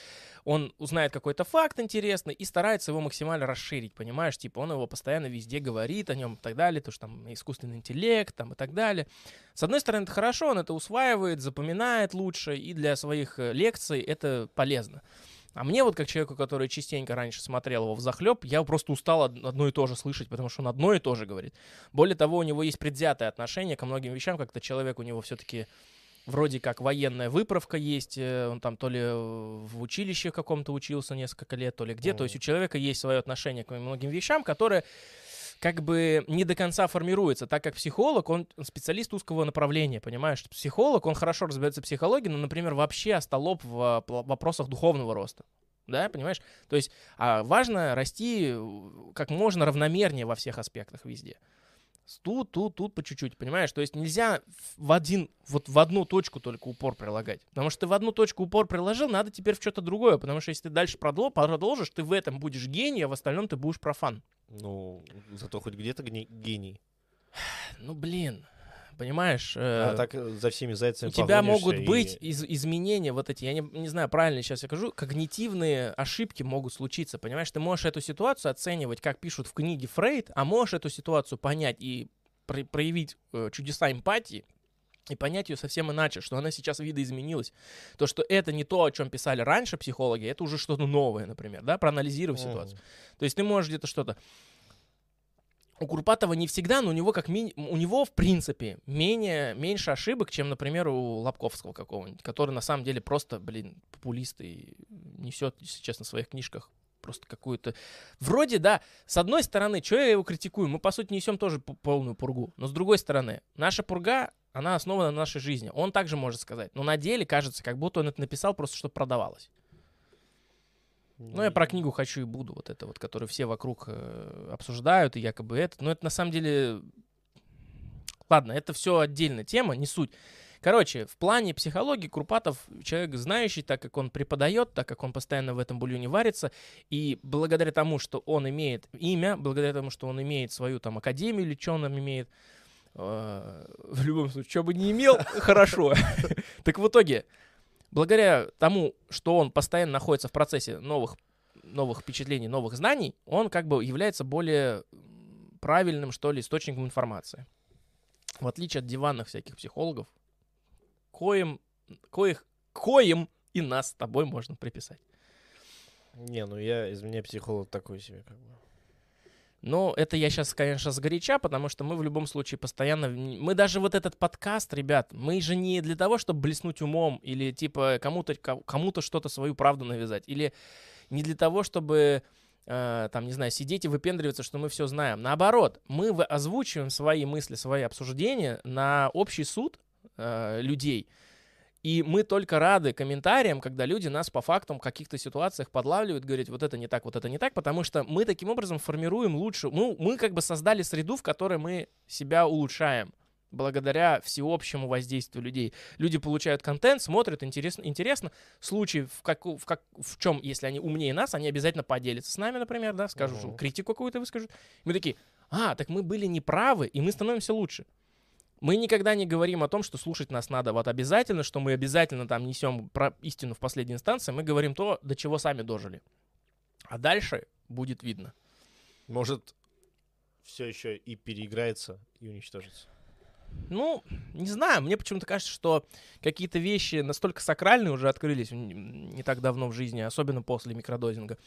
Он узнает какой-то факт интересный и старается его максимально расширить, понимаешь? Типа, он его постоянно везде говорит о нем и так далее, то, что там искусственный интеллект, там, и так далее. С одной стороны, это хорошо, он это усваивает, запоминает лучше, и для своих э, лекций это полезно. А мне вот как человеку, который частенько раньше смотрел его в захлеб, я просто устал одно и то же слышать, потому что он одно и то же говорит. Более того, у него есть предвзятое отношение ко многим вещам, как-то человек у него все-таки вроде как военная выправка есть, э, он там то ли в училище каком-то учился несколько лет, то ли где, mm. то есть у человека есть свое отношение к многим вещам, которые как бы не до конца формируется, так как психолог, он специалист узкого направления, понимаешь? Психолог, он хорошо разбирается в психологии, но, например, вообще остолоп в вопросах духовного роста. Да, понимаешь? То есть а важно расти как можно равномернее во всех аспектах везде. Тут, тут, тут по чуть-чуть, понимаешь? То есть нельзя в один, вот в одну точку только упор прилагать. Потому что ты в одну точку упор приложил, надо теперь в что-то другое. Потому что если ты дальше продолжишь, ты в этом будешь гений, а в остальном ты будешь профан. Ну, зато хоть где-то гений. Ну, блин, понимаешь? А э, так э, за всеми зайцами У тебя могут и... быть из изменения вот эти, я не, не знаю, правильно сейчас я скажу, когнитивные ошибки могут случиться, понимаешь? Ты можешь эту ситуацию оценивать, как пишут в книге Фрейд, а можешь эту ситуацию понять и про проявить э, чудеса эмпатии, и понять ее совсем иначе, что она сейчас видоизменилась. То, что это не то, о чем писали раньше психологи, это уже что-то новое, например, да, проанализировав mm. ситуацию. То есть ты можешь где-то что-то у Курпатова не всегда, но у него как ми... у него в принципе менее меньше ошибок, чем, например, у Лобковского какого-нибудь, который на самом деле просто, блин, популист и несет, если честно, в своих книжках просто какую-то... Вроде, да, с одной стороны, что я его критикую? Мы, по сути, несем тоже полную пургу. Но с другой стороны, наша пурга, она основана на нашей жизни. Он также может сказать. Но на деле кажется, как будто он это написал просто, чтобы продавалось. Ну, я про книгу хочу и буду, вот это вот, которую все вокруг э, обсуждают, и якобы это. Но это на самом деле... Ладно, это все отдельная тема, не суть. Короче, в плане психологии Курпатов человек знающий, так как он преподает, так как он постоянно в этом бульоне варится, и благодаря тому, что он имеет имя, благодаря тому, что он имеет свою там академию или что он там имеет, э, в любом случае, что бы не имел, <laughs> хорошо. Так в итоге благодаря тому, что он постоянно находится в процессе новых, новых впечатлений, новых знаний, он как бы является более правильным, что ли, источником информации. В отличие от диванных всяких психологов, коим, коих, коим и нас с тобой можно приписать. Не, ну я из меня психолог такой себе как бы. Но это я сейчас, конечно, сгоряча, потому что мы в любом случае постоянно... Мы даже вот этот подкаст, ребят, мы же не для того, чтобы блеснуть умом или типа кому-то кому-то что-то свою правду навязать. Или не для того, чтобы э, там, не знаю, сидеть и выпендриваться, что мы все знаем. Наоборот, мы озвучиваем свои мысли, свои обсуждения на общий суд э, людей. И мы только рады комментариям, когда люди нас по фактам в каких-то ситуациях подлавливают, говорят, вот это не так, вот это не так, потому что мы таким образом формируем лучше, ну, мы как бы создали среду, в которой мы себя улучшаем благодаря всеобщему воздействию людей. Люди получают контент, смотрят, интересно, интересно. Случай в, как, в, как, в чем, если они умнее нас, они обязательно поделятся с нами, например, да, скажут, uh-huh. критику какую-то выскажут. Мы такие, а, так мы были неправы, и мы становимся лучше. Мы никогда не говорим о том, что слушать нас надо вот обязательно, что мы обязательно там несем про истину в последней инстанции. Мы говорим то, до чего сами дожили. А дальше будет видно. Может, все еще и переиграется, и уничтожится. Ну, не знаю, мне почему-то кажется, что какие-то вещи настолько сакральные уже открылись не так давно в жизни, особенно после микродозинга,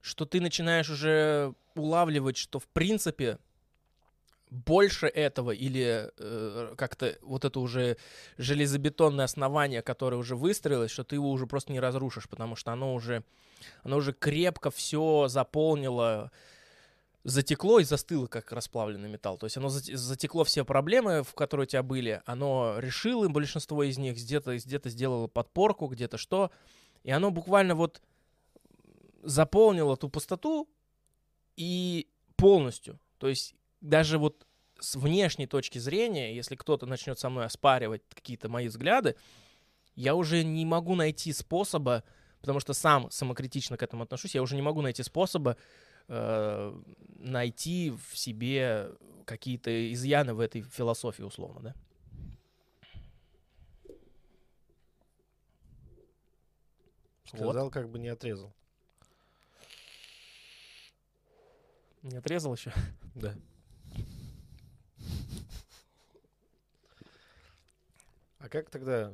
что ты начинаешь уже улавливать, что в принципе больше этого или э, как-то вот это уже железобетонное основание, которое уже выстроилось, что ты его уже просто не разрушишь, потому что оно уже, оно уже крепко все заполнило, затекло и застыло, как расплавленный металл. То есть оно затекло все проблемы, в которые у тебя были, оно решило большинство из них, где-то где сделало подпорку, где-то что, и оно буквально вот заполнило ту пустоту и полностью. То есть даже вот с внешней точки зрения, если кто-то начнет со мной оспаривать какие-то мои взгляды, я уже не могу найти способа, потому что сам самокритично к этому отношусь, я уже не могу найти способа э, найти в себе какие-то изъяны в этой философии, условно, да? Сказал, как бы не отрезал. Не отрезал еще? Да. А как тогда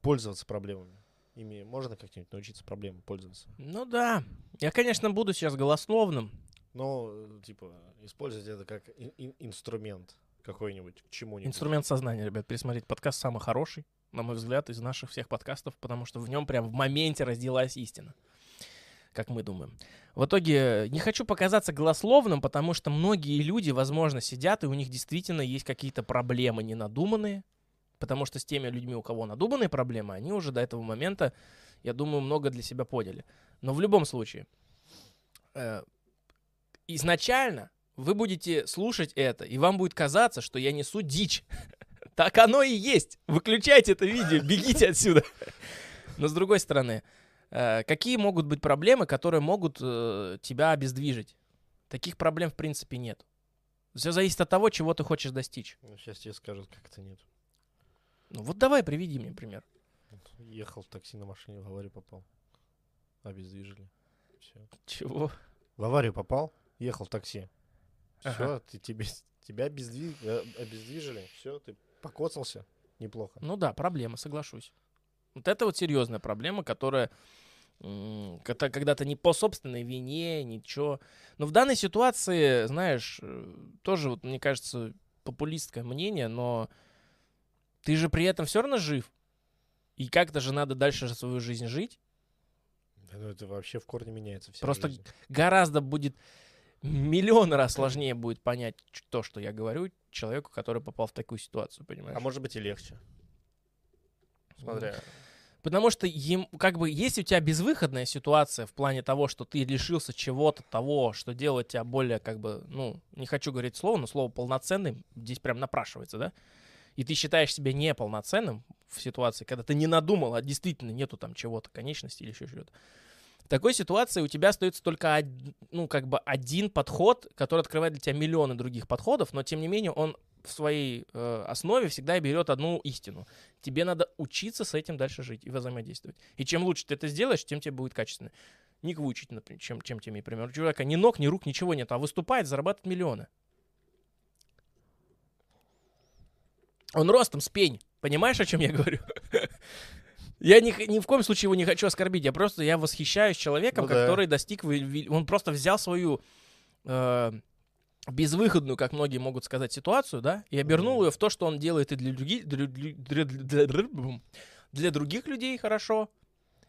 пользоваться проблемами? Ими можно как-нибудь научиться проблемам пользоваться? Ну да. Я, конечно, буду сейчас голословным. Но, типа, использовать это как ин- ин- инструмент какой-нибудь к чему-нибудь. Инструмент сознания, ребят. Пересмотреть подкаст самый хороший, на мой взгляд, из наших всех подкастов, потому что в нем прям в моменте родилась истина. Как мы думаем. В итоге не хочу показаться голословным, потому что многие люди, возможно, сидят, и у них действительно есть какие-то проблемы ненадуманные, потому что с теми людьми, у кого надуманные проблемы, они уже до этого момента, я думаю, много для себя поняли. Но в любом случае, э, изначально вы будете слушать это, и вам будет казаться, что я несу дичь. <laughs> Так оно и есть. Выключайте это видео, бегите отсюда. Но с другой стороны, э, какие могут быть проблемы, которые могут э, тебя обездвижить? Таких проблем в принципе нет. Все зависит от того, чего ты хочешь достичь. Ну, сейчас тебе скажут, как это нет. Ну вот давай приведи мне пример. Ехал в такси на машине, в аварию попал. Обездвижили. Все. Чего? В аварию попал, ехал в такси. Все, Ага. ты, тебе, тебя обездви- э, обездвижили. Все, ты покоцался. Неплохо. Ну да, проблема, соглашусь. Вот это вот серьезная проблема, которая когда, когда ты не по собственной вине, ничего. Но в данной ситуации, знаешь, э, тоже вот, мне кажется, популистское мнение, но ты же при этом все равно жив. И как-то же надо дальше свою жизнь жить. Да, ну это вообще в корне меняется вся Просто жизнь. Гораздо будет миллион раз сложнее будет понять то, что я говорю человеку, который попал в такую ситуацию, понимаешь? А может быть и легче. Смотря. Потому что им, как бы, если у тебя безвыходная ситуация в плане того, что ты лишился чего-то того, что делает тебя более, как бы, ну, не хочу говорить слово, но слово полноценным здесь прям напрашивается, да? И ты считаешь себя неполноценным в ситуации, когда ты не надумал, а действительно нету там чего-то, конечности или еще чего-то. В такой ситуации у тебя остается только, ну, как бы один подход, который открывает для тебя миллионы других подходов, но тем не менее он в своей э, основе всегда берет одну истину. Тебе надо учиться с этим дальше жить и взаимодействовать. И чем лучше ты это сделаешь, тем тебе будет качественно. Ник выучить, например, чем, чем тебе, например. У человека ни ног, ни рук, ничего нет, а выступает, зарабатывает миллионы. Он ростом с пень. Понимаешь, о чем я говорю? <laughs> Я ни, ни в коем случае его не хочу оскорбить. Я просто я восхищаюсь человеком, Ну да. который достиг... ви- ви- Он просто взял свою э, безвыходную, как многие могут сказать, ситуацию, да, и обернул Мгм. ее в то, что он делает и для, други- для, для- для- для других людей хорошо,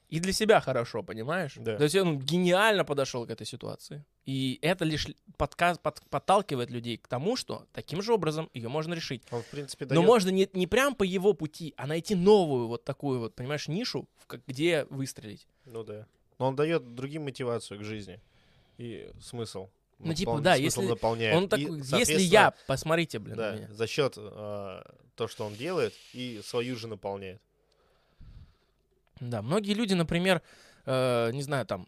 и для себя хорошо, понимаешь? Да. То есть он гениально подошел к этой ситуации. И это лишь подка- под- подталкивает людей к тому, что таким же образом ее можно решить. Он, в принципе, Но дает... можно не, не прям по его пути, а найти новую вот такую вот, понимаешь, нишу, в где выстрелить. Ну да. Но он дает другим мотивацию к жизни. И смысл. Ну, типа, да, если наполняет. Он И, такой, если я, посмотрите, блин, Да, за счет э, то, что он делает, и свою же наполняет. Да, многие люди, например, э, не знаю, там,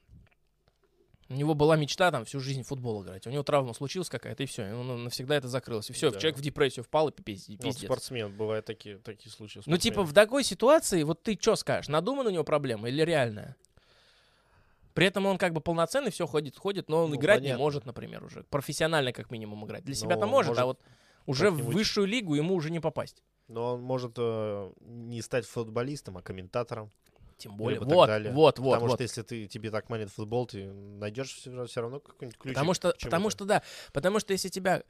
у него была мечта там всю жизнь в футбол играть. У него травма случилась какая-то, и все, и он навсегда это закрылось. И все, Да. человек в депрессию впал и Он пиздец. спортсмен, бывают такие, такие случаи. у Ну, типа, в такой ситуации, вот ты что скажешь, надуман у него проблема или реальная? При этом он как бы полноценный, все ходит, ходит, но он Ну, играть не понятно. может, например, уже. Профессионально, как минимум, играть. Для Ну, себя-то может, может, а вот уже в высшую лигу ему уже не попасть. Но он может э, не стать футболистом, а комментатором. Тем более. Либо Вот, далее. вот, вот, Потому вот. что если ты, тебе так манит футбол, ты найдешь все, равно какой-нибудь ключик. Потому что, потому что, да, потому что если тебя,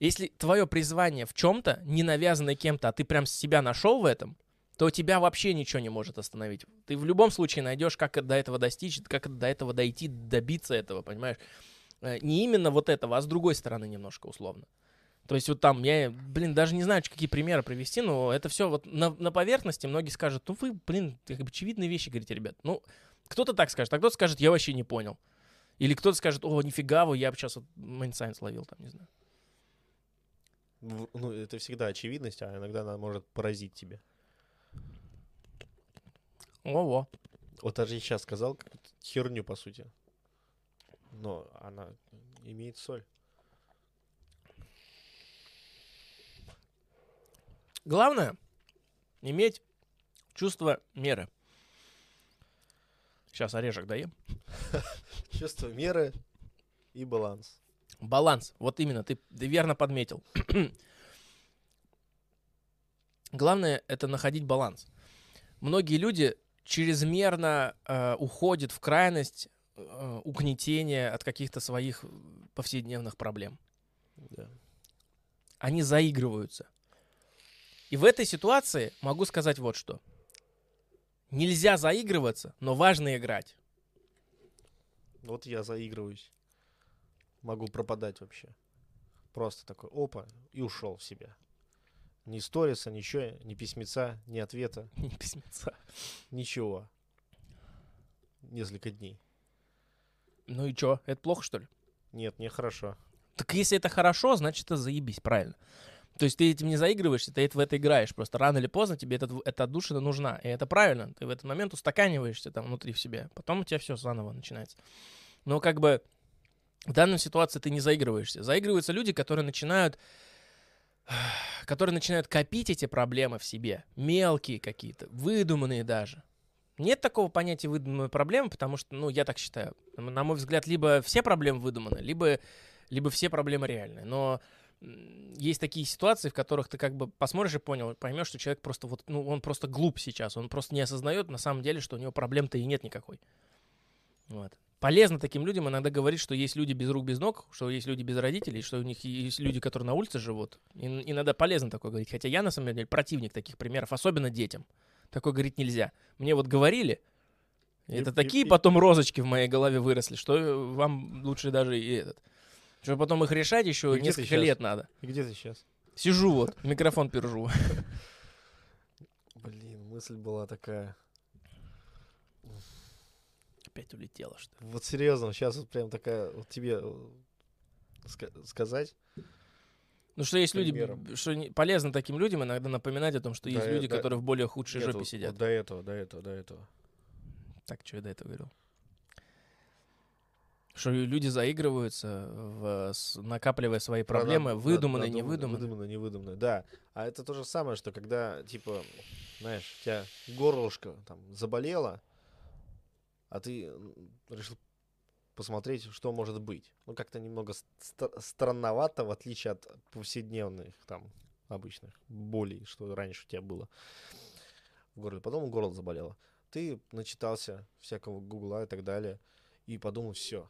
если твое призвание в чем-то, не навязанное кем-то, а ты прям себя нашел в этом, то тебя вообще ничего не может остановить. Ты в любом случае найдешь, как до этого достичь, как до этого дойти, добиться этого, понимаешь? Э, Не именно вот этого, а с другой стороны немножко условно. То есть вот там, я, блин, даже не знаю, какие примеры привести, но это все вот на, на поверхности многие скажут, ну вы, блин, как бы очевидные вещи говорите, ребят. Ну, кто-то так скажет, а кто-то скажет, я вообще не понял. Или кто-то скажет, о, нифига, вы, я сейчас вот mind sign словил, там, не знаю. Ну, это всегда очевидность, а иногда она может поразить тебя. Во-во. Вот даже я сейчас сказал херню, по сути. Но она имеет соль. Главное — иметь чувство меры. Сейчас орешек даем. <laughs> Чувство меры и баланс. Баланс. Вот именно, ты, ты верно подметил. <clears throat> Главное — это находить баланс. Многие люди чрезмерно э, уходят в крайность э, угнетения от каких-то своих повседневных проблем. Да. Они заигрываются. И в этой ситуации могу сказать вот что. Нельзя заигрываться, но важно играть. Вот я заигрываюсь. Могу пропадать вообще. Просто такой, опа, и ушел в себя. Ни сториса, ничего, ни письмеца, ни ответа, <laughs> Не письмеца. ничего. Несколько дней. Ну и чё, это плохо, что ли? Нет, мне хорошо. Так если это хорошо, значит это заебись, правильно. То есть ты этим не заигрываешься, ты в это играешь. Просто рано или поздно тебе этот, эта отдушина нужна. И это правильно. Ты в этот момент устаканиваешься там внутри в себе. Потом у тебя все заново начинается. Но как бы в данной ситуации ты не заигрываешься. Заигрываются люди, которые начинают <sighs> которые начинают копить эти проблемы в себе. Мелкие какие-то, выдуманные даже. Нет такого понятия выдуманной проблемы, потому что, ну, я так считаю. На мой взгляд, либо все проблемы выдуманы, либо, либо все проблемы реальные. Но есть такие ситуации, в которых ты как бы посмотришь и понял, поймешь, что человек просто вот, ну, он просто глуп сейчас, он просто не осознает на самом деле, что у него проблем-то и нет никакой. Вот. Полезно таким людям иногда говорить, что есть люди без рук, без ног, что есть люди без родителей, что у них есть люди, которые на улице живут. И иногда полезно такое говорить. Хотя я, на самом деле, противник таких примеров, особенно детям. Такое говорить нельзя. Мне вот говорили, это и- такие и- потом розочки в моей голове выросли, что э, вам лучше даже и этот. Что потом их решать еще несколько лет надо. И где ты сейчас? Сижу вот, микрофон пержу. <laughs> Блин, мысль была такая. Опять улетело что ли. Вот серьезно, сейчас вот прям такая, вот тебе э, ска- сказать. Ну что есть люди, что не- полезно таким людям иногда напоминать о том, что есть э, люди, которые в более худшей Нет, жопе вот- сидят. вот до этого, до этого, до этого. Так, что я до этого говорил? Что люди заигрываются, в, с- накапливая свои проблемы, Надо- выдуманные, надо- невыдуманные. Выдуманные, невыдуманные, да. А это то же самое, что когда, типа, знаешь, у тебя горлышко там заболело, а ты решил посмотреть, что может быть. Ну, как-то немного ст- странновато, в отличие от повседневных, там, обычных болей, что раньше у тебя было в горле. Потом горло заболело. Ты начитался всякого гугла и так далее, и подумал, все,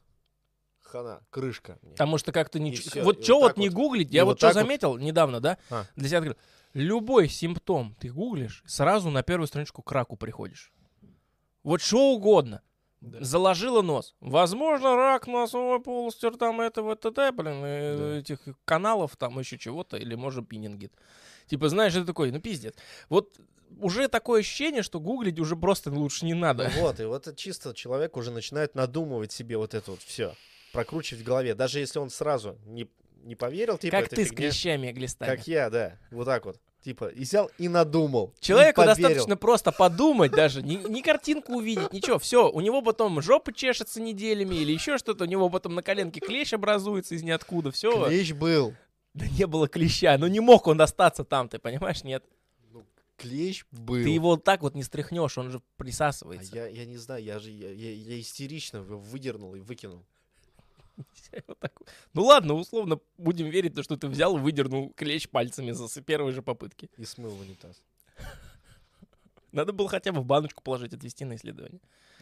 хана, крышка мне. Потому что как-то не... вот что вот вот не гуглить, я вот вот что так вот. заметил недавно, да, А. для себя открыл. Любой симптом ты гуглишь, сразу на первую страничку к раку приходишь. Вот что угодно. Да. Заложила нос. Возможно, рак носовой полости, там этого, т.д., блин, э, Да. этих каналов, там еще чего-то, или может пенингит. Типа, знаешь, это такой, ну пиздец. Вот уже такое ощущение, что гуглить уже просто лучше не надо. Ну вот, и вот чисто человек уже начинает надумывать себе вот это вот все, прокручивать в голове. Даже если он сразу не, не поверил, типа, как ты с фигня, клещами и глистами. Как я, да, вот так вот. Типа, и взял и надумал. и Человеку поверил. достаточно просто подумать даже, ни картинку увидеть, ничего. Все, у него потом жопа чешется неделями или еще что-то, у него потом на коленке клещ образуется из ниоткуда, все. Клещ был. Да не было клеща, но не мог он остаться там, ты понимаешь, нет. Клещ был. Ты его вот так вот не стряхнешь, он же А присасывается. я, я не знаю, я же я, я- я истерично выдернул и выкинул. Вот так вот. Ну ладно, условно будем верить, то, что ты взял и выдернул клещ пальцами за с первой же попытки. И смыл в унитаз. Надо было хотя бы в баночку положить, отвезти на исследование.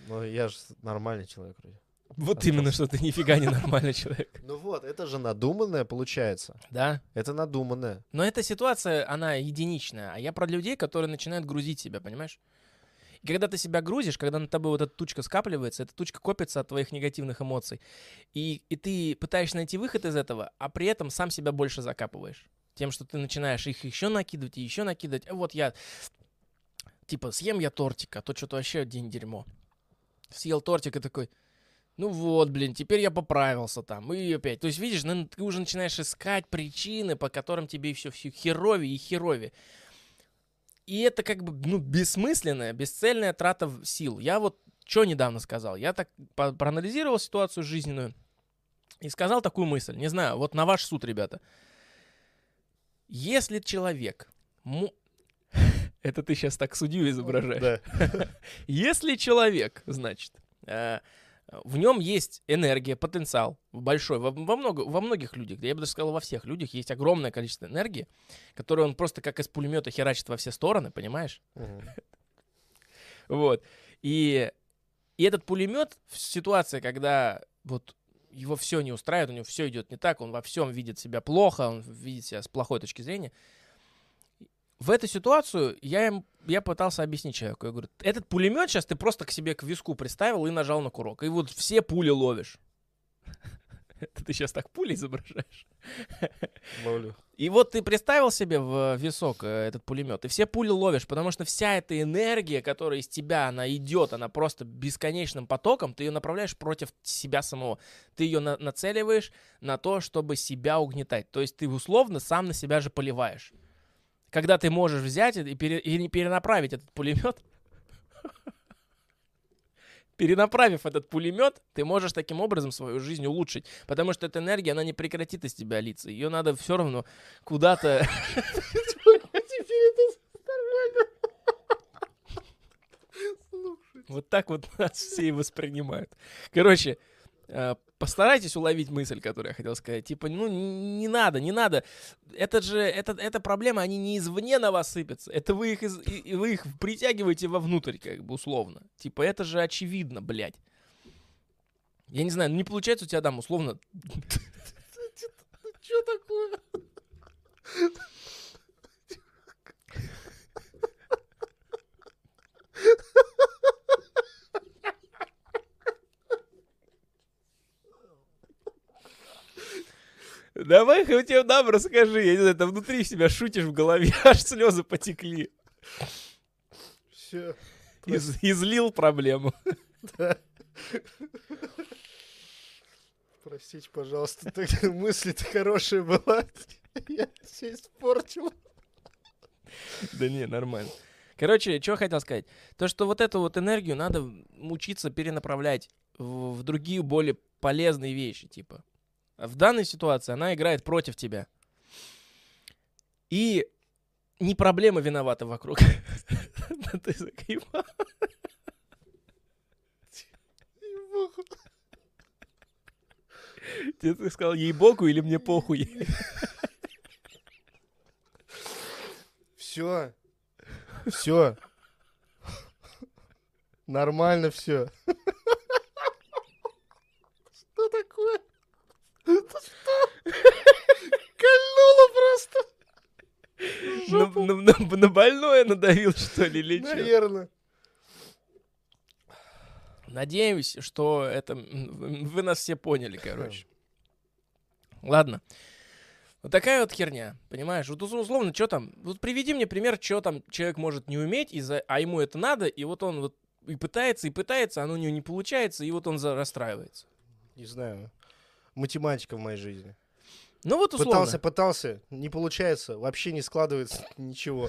Но я же нормальный человек вроде. Вот именно, что ты нифига не нормальный человек. Ну вот, это же надуманное получается. Да, Это надуманное. Но эта ситуация, она единичная. А я про людей, которые начинают грузить себя, понимаешь? И когда ты себя грузишь, когда над тобой вот эта тучка скапливается, эта тучка копится от твоих негативных эмоций, и, и ты пытаешься найти выход из этого, а при этом сам себя больше закапываешь. Тем, что ты начинаешь их еще накидывать и еще накидывать. А вот я, типа, съем я тортик, а то что-то вообще день дерьмо. Съел тортик и такой, ну вот, блин, теперь я поправился там. И опять. То есть, видишь, ты уже начинаешь искать причины, по которым тебе все, все херовее и херовее. И это как бы, ну, бессмысленная, бесцельная трата сил. Я вот что недавно сказал? Я так проанализировал ситуацию жизненную и сказал такую мысль. Не знаю, вот на ваш суд, ребята. Если человек... му- <laughs> Это ты сейчас так судью изображаешь. Да. <laughs> Если человек, значит, э, в нем есть энергия, потенциал большой, во, во много, во многих людях, да я бы даже сказал, во всех людях есть огромное количество энергии, которую он просто как из пулемета херачит во все стороны, понимаешь? <laughs> Вот. И, и этот пулемет в ситуации, когда вот его все не устраивает, у него все идет не так, он во всем видит себя плохо, он видит себя с плохой точки зрения. В эту ситуацию я, им, я пытался объяснить человеку. Я говорю, этот пулемет сейчас ты просто к себе к виску приставил и нажал на курок. И вот все пули ловишь. <laughs> Это ты сейчас так пули изображаешь? <laughs> Ловлю. И вот ты представил себе в висок э, этот пулемет, и все пули ловишь, потому что вся эта энергия, которая из тебя, она идет, она просто бесконечным потоком, ты ее направляешь против себя самого. Ты ее на- нацеливаешь на то, чтобы себя угнетать. То есть ты условно сам на себя же поливаешь. Когда ты можешь взять и, пере- и перенаправить этот пулемет, <laughs> перенаправив этот пулемет, ты можешь таким образом свою жизнь улучшить. Потому что эта энергия, она не прекратит из тебя литься. Ее надо все равно куда-то... <laughs> <laughs> Вот так вот нас все и воспринимают. Короче, постарайтесь уловить мысль, которую я хотел сказать. Типа, ну, не надо, не надо. Это же, это, это проблема, они не извне на вас сыпятся. Это вы их, из- и- вы их притягиваете вовнутрь, как бы, условно. Типа, это же очевидно, блядь. Я не знаю, ну не получается у тебя там, условно, Что такое? Давай хоть нам расскажи. Я не знаю, там внутри себя шутишь в голове, <laughs> аж слезы потекли. Все. Из- излил проблему. <laughs> Простите, пожалуйста, <laughs> мысль-то хорошая была. Я все испортил. Да не, нормально. Короче, что хотел сказать? То, что вот эту вот энергию надо учиться перенаправлять в, в другие более полезные вещи, типа. В данной ситуации она играет против тебя. И не проблема виновата вокруг. <laughs> Ты. Тебе ты сказал ей боку или мне похуй? Все. Все. Нормально все. Что такое? Это что? Кольнуло просто. На, больное надавил, что ли, или? Наверное. Надеюсь, что это вы нас все поняли, <laughs> короче. Ладно. Вот такая вот херня, понимаешь? Вот ус- условно, что там? Вот приведи мне пример, что там человек может не уметь, из-за, а ему это надо, и вот он вот и пытается, и пытается, а оно у него не получается, и вот он за- расстраивается. Не знаю. Математика в моей жизни. Ну вот условно. Пытался, пытался, не получается, вообще не складывается <laughs> ничего.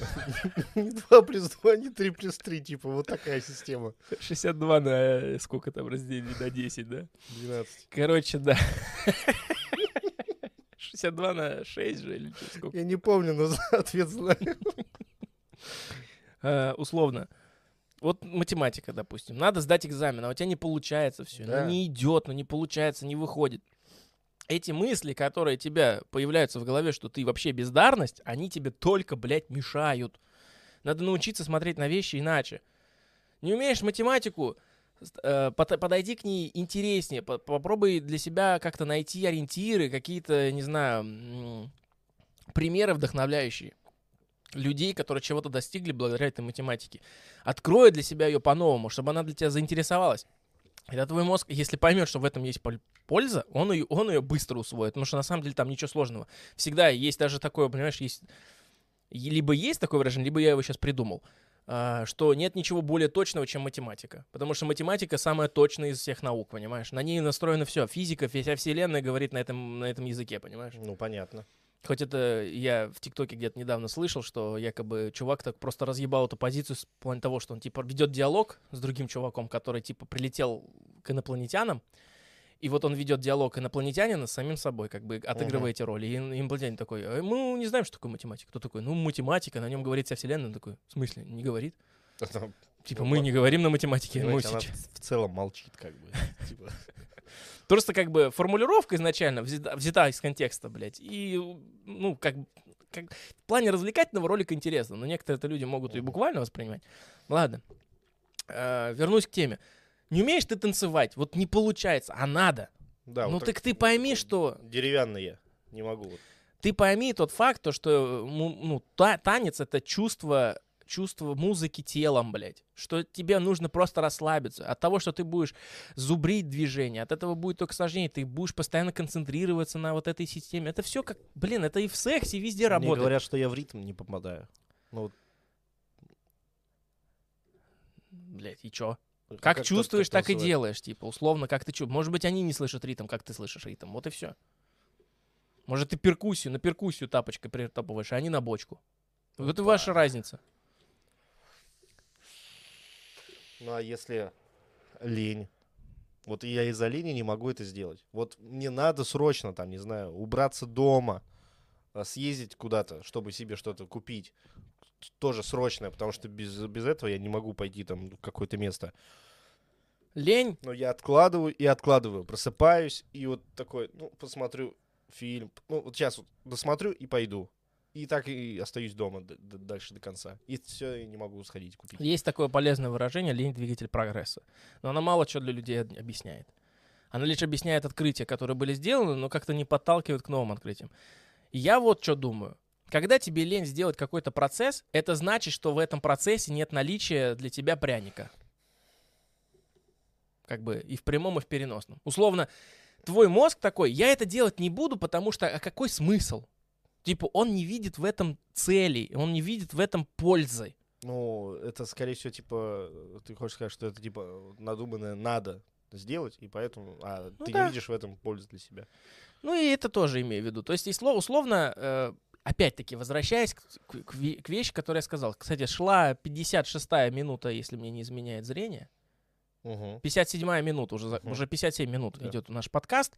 Ни 2 плюс 2, ни 3 плюс 3, типа, вот такая система. 62 на э, сколько там разделили на 10, да? 12. Короче, да. 62 на 6 же или сколько? Я не помню, но <laughs> ответ знаю. Э, условно. Вот математика, допустим. Надо сдать экзамен, а у тебя не получается все. Да. Ну не идет, ну не получается, не выходит. Эти мысли, которые тебя появляются в голове, что ты вообще бездарность, они тебе только, блядь, мешают. Надо научиться смотреть на вещи иначе. Не умеешь математику, э, под- подойди к ней интереснее, по- попробуй для себя как-то найти ориентиры, какие-то, не знаю, примеры вдохновляющие людей, которые чего-то достигли благодаря этой математике. Открой для себя ее по-новому, чтобы она для тебя заинтересовалась. Когда твой мозг, если поймет, что в этом есть пол- польза, он ее, он ее быстро усвоит, потому что на самом деле там ничего сложного. Всегда есть даже такое, понимаешь, есть... Либо есть такое выражение, либо я его сейчас придумал, а, что нет ничего более точного, чем математика. Потому что математика самая точная из всех наук, понимаешь? На ней настроено все. Физика, вся вселенная говорит на этом, на этом языке, понимаешь? Ну, понятно. Хоть это я в ТикТоке где-то недавно слышал, что якобы чувак так просто разъебал эту позицию в плане того, что он типа ведет диалог с другим чуваком, который типа прилетел к инопланетянам, и вот он ведет диалог инопланетянина с самим собой, как бы отыгрывая эти роли. И инопланетянин такой, «Э, мы не знаем, что такое математика. Кто такой? Ну, математика, на нем говорит вся вселенная. Он такой, в смысле, не говорит? <laughs> Типа, Ну, мы не говорим на математике. она в целом молчит, как бы. <laughs> Просто как бы формулировка изначально взята, взята из контекста, блядь. И, ну, как, как в плане развлекательного ролика интересно, но некоторые это люди могут и буквально воспринимать. Ладно. Э, вернусь к теме. Не умеешь ты танцевать, вот не получается, а надо. Да, ну вот так ты пойми, что Деревянный я. Не могу. ты пойми тот факт, то, что му- ну, та- танец это чувство, чувство музыки телом, блядь. Что тебе нужно просто расслабиться. От того, что ты будешь зубрить движение, от этого будет только сложнее. Ты будешь постоянно концентрироваться на вот этой системе. Это все как, блин, это и в сексе везде Мне работает. говорят, что я в ритм не попадаю. Ну, Блядь, и чё? а Как, тут- чувствуешь, как так и делаешь. Типа, условно, как ты чувствуешь. Может быть, они не слышат ритм, как ты слышишь ритм. Вот и все. Может, ты перкуссию, на перкуссию тапочкой притопываешь, а они на бочку. Вот и ваша разница. Ну, а если лень? Вот я из-за лени не могу это сделать. Вот мне надо срочно, там, не знаю, убраться дома, а, съездить куда-то, чтобы себе что-то купить. Тоже срочное, потому что без, без этого я не могу пойти там в какое-то место. Лень Но я откладываю и откладываю. Просыпаюсь и вот такой, ну, посмотрю фильм. Ну, вот сейчас вот досмотрю и пойду. И так и остаюсь дома дальше до конца. И все, и не могу сходить купить. Есть такое полезное выражение «лень – двигатель прогресса». Но оно мало что для людей об- объясняет. Оно лишь объясняет открытия, которые были сделаны, но как-то не подталкивает к новым открытиям. Я вот что думаю. Когда тебе лень сделать какой-то процесс, это значит, что в этом процессе нет наличия для тебя пряника. Как бы и в прямом, и в переносном. Условно, твой мозг такой, я это делать не буду, потому что, а какой смысл? Типа, он не видит в этом цели, он не видит в этом пользы. Ну, это, скорее всего, типа, ты хочешь сказать, что это, типа, надуманное надо сделать, и поэтому, а Ну ты да. не видишь в этом пользы для себя. Ну и это тоже имею в виду. То есть, и сло- условно, э, опять-таки, возвращаясь к, к- к ве- к вещи, которую я сказал. Кстати, шла 56-я минута, если мне не изменяет зрение. Мгм. 57-я минута, уже, Мгм. уже 57 минут Да. идет наш подкаст.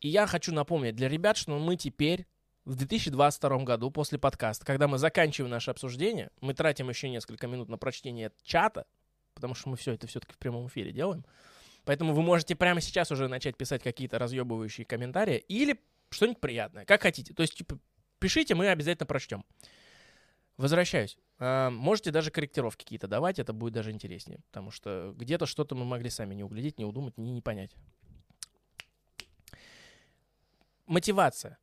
И я хочу напомнить для ребят, что мы теперь в 2022 году после подкаста, когда мы заканчиваем наше обсуждение, мы тратим еще несколько минут на прочтение чата, потому что мы все это все-таки в прямом эфире делаем. Поэтому вы можете прямо сейчас уже начать писать какие-то разъебывающие комментарии или что-нибудь приятное, как хотите. То есть, типа, пишите, мы обязательно прочтем. Возвращаюсь. А, можете даже корректировки какие-то давать, это будет даже интереснее. Потому что где-то что-то мы могли сами не углядеть, не удумать, не, не понять. Мотивация.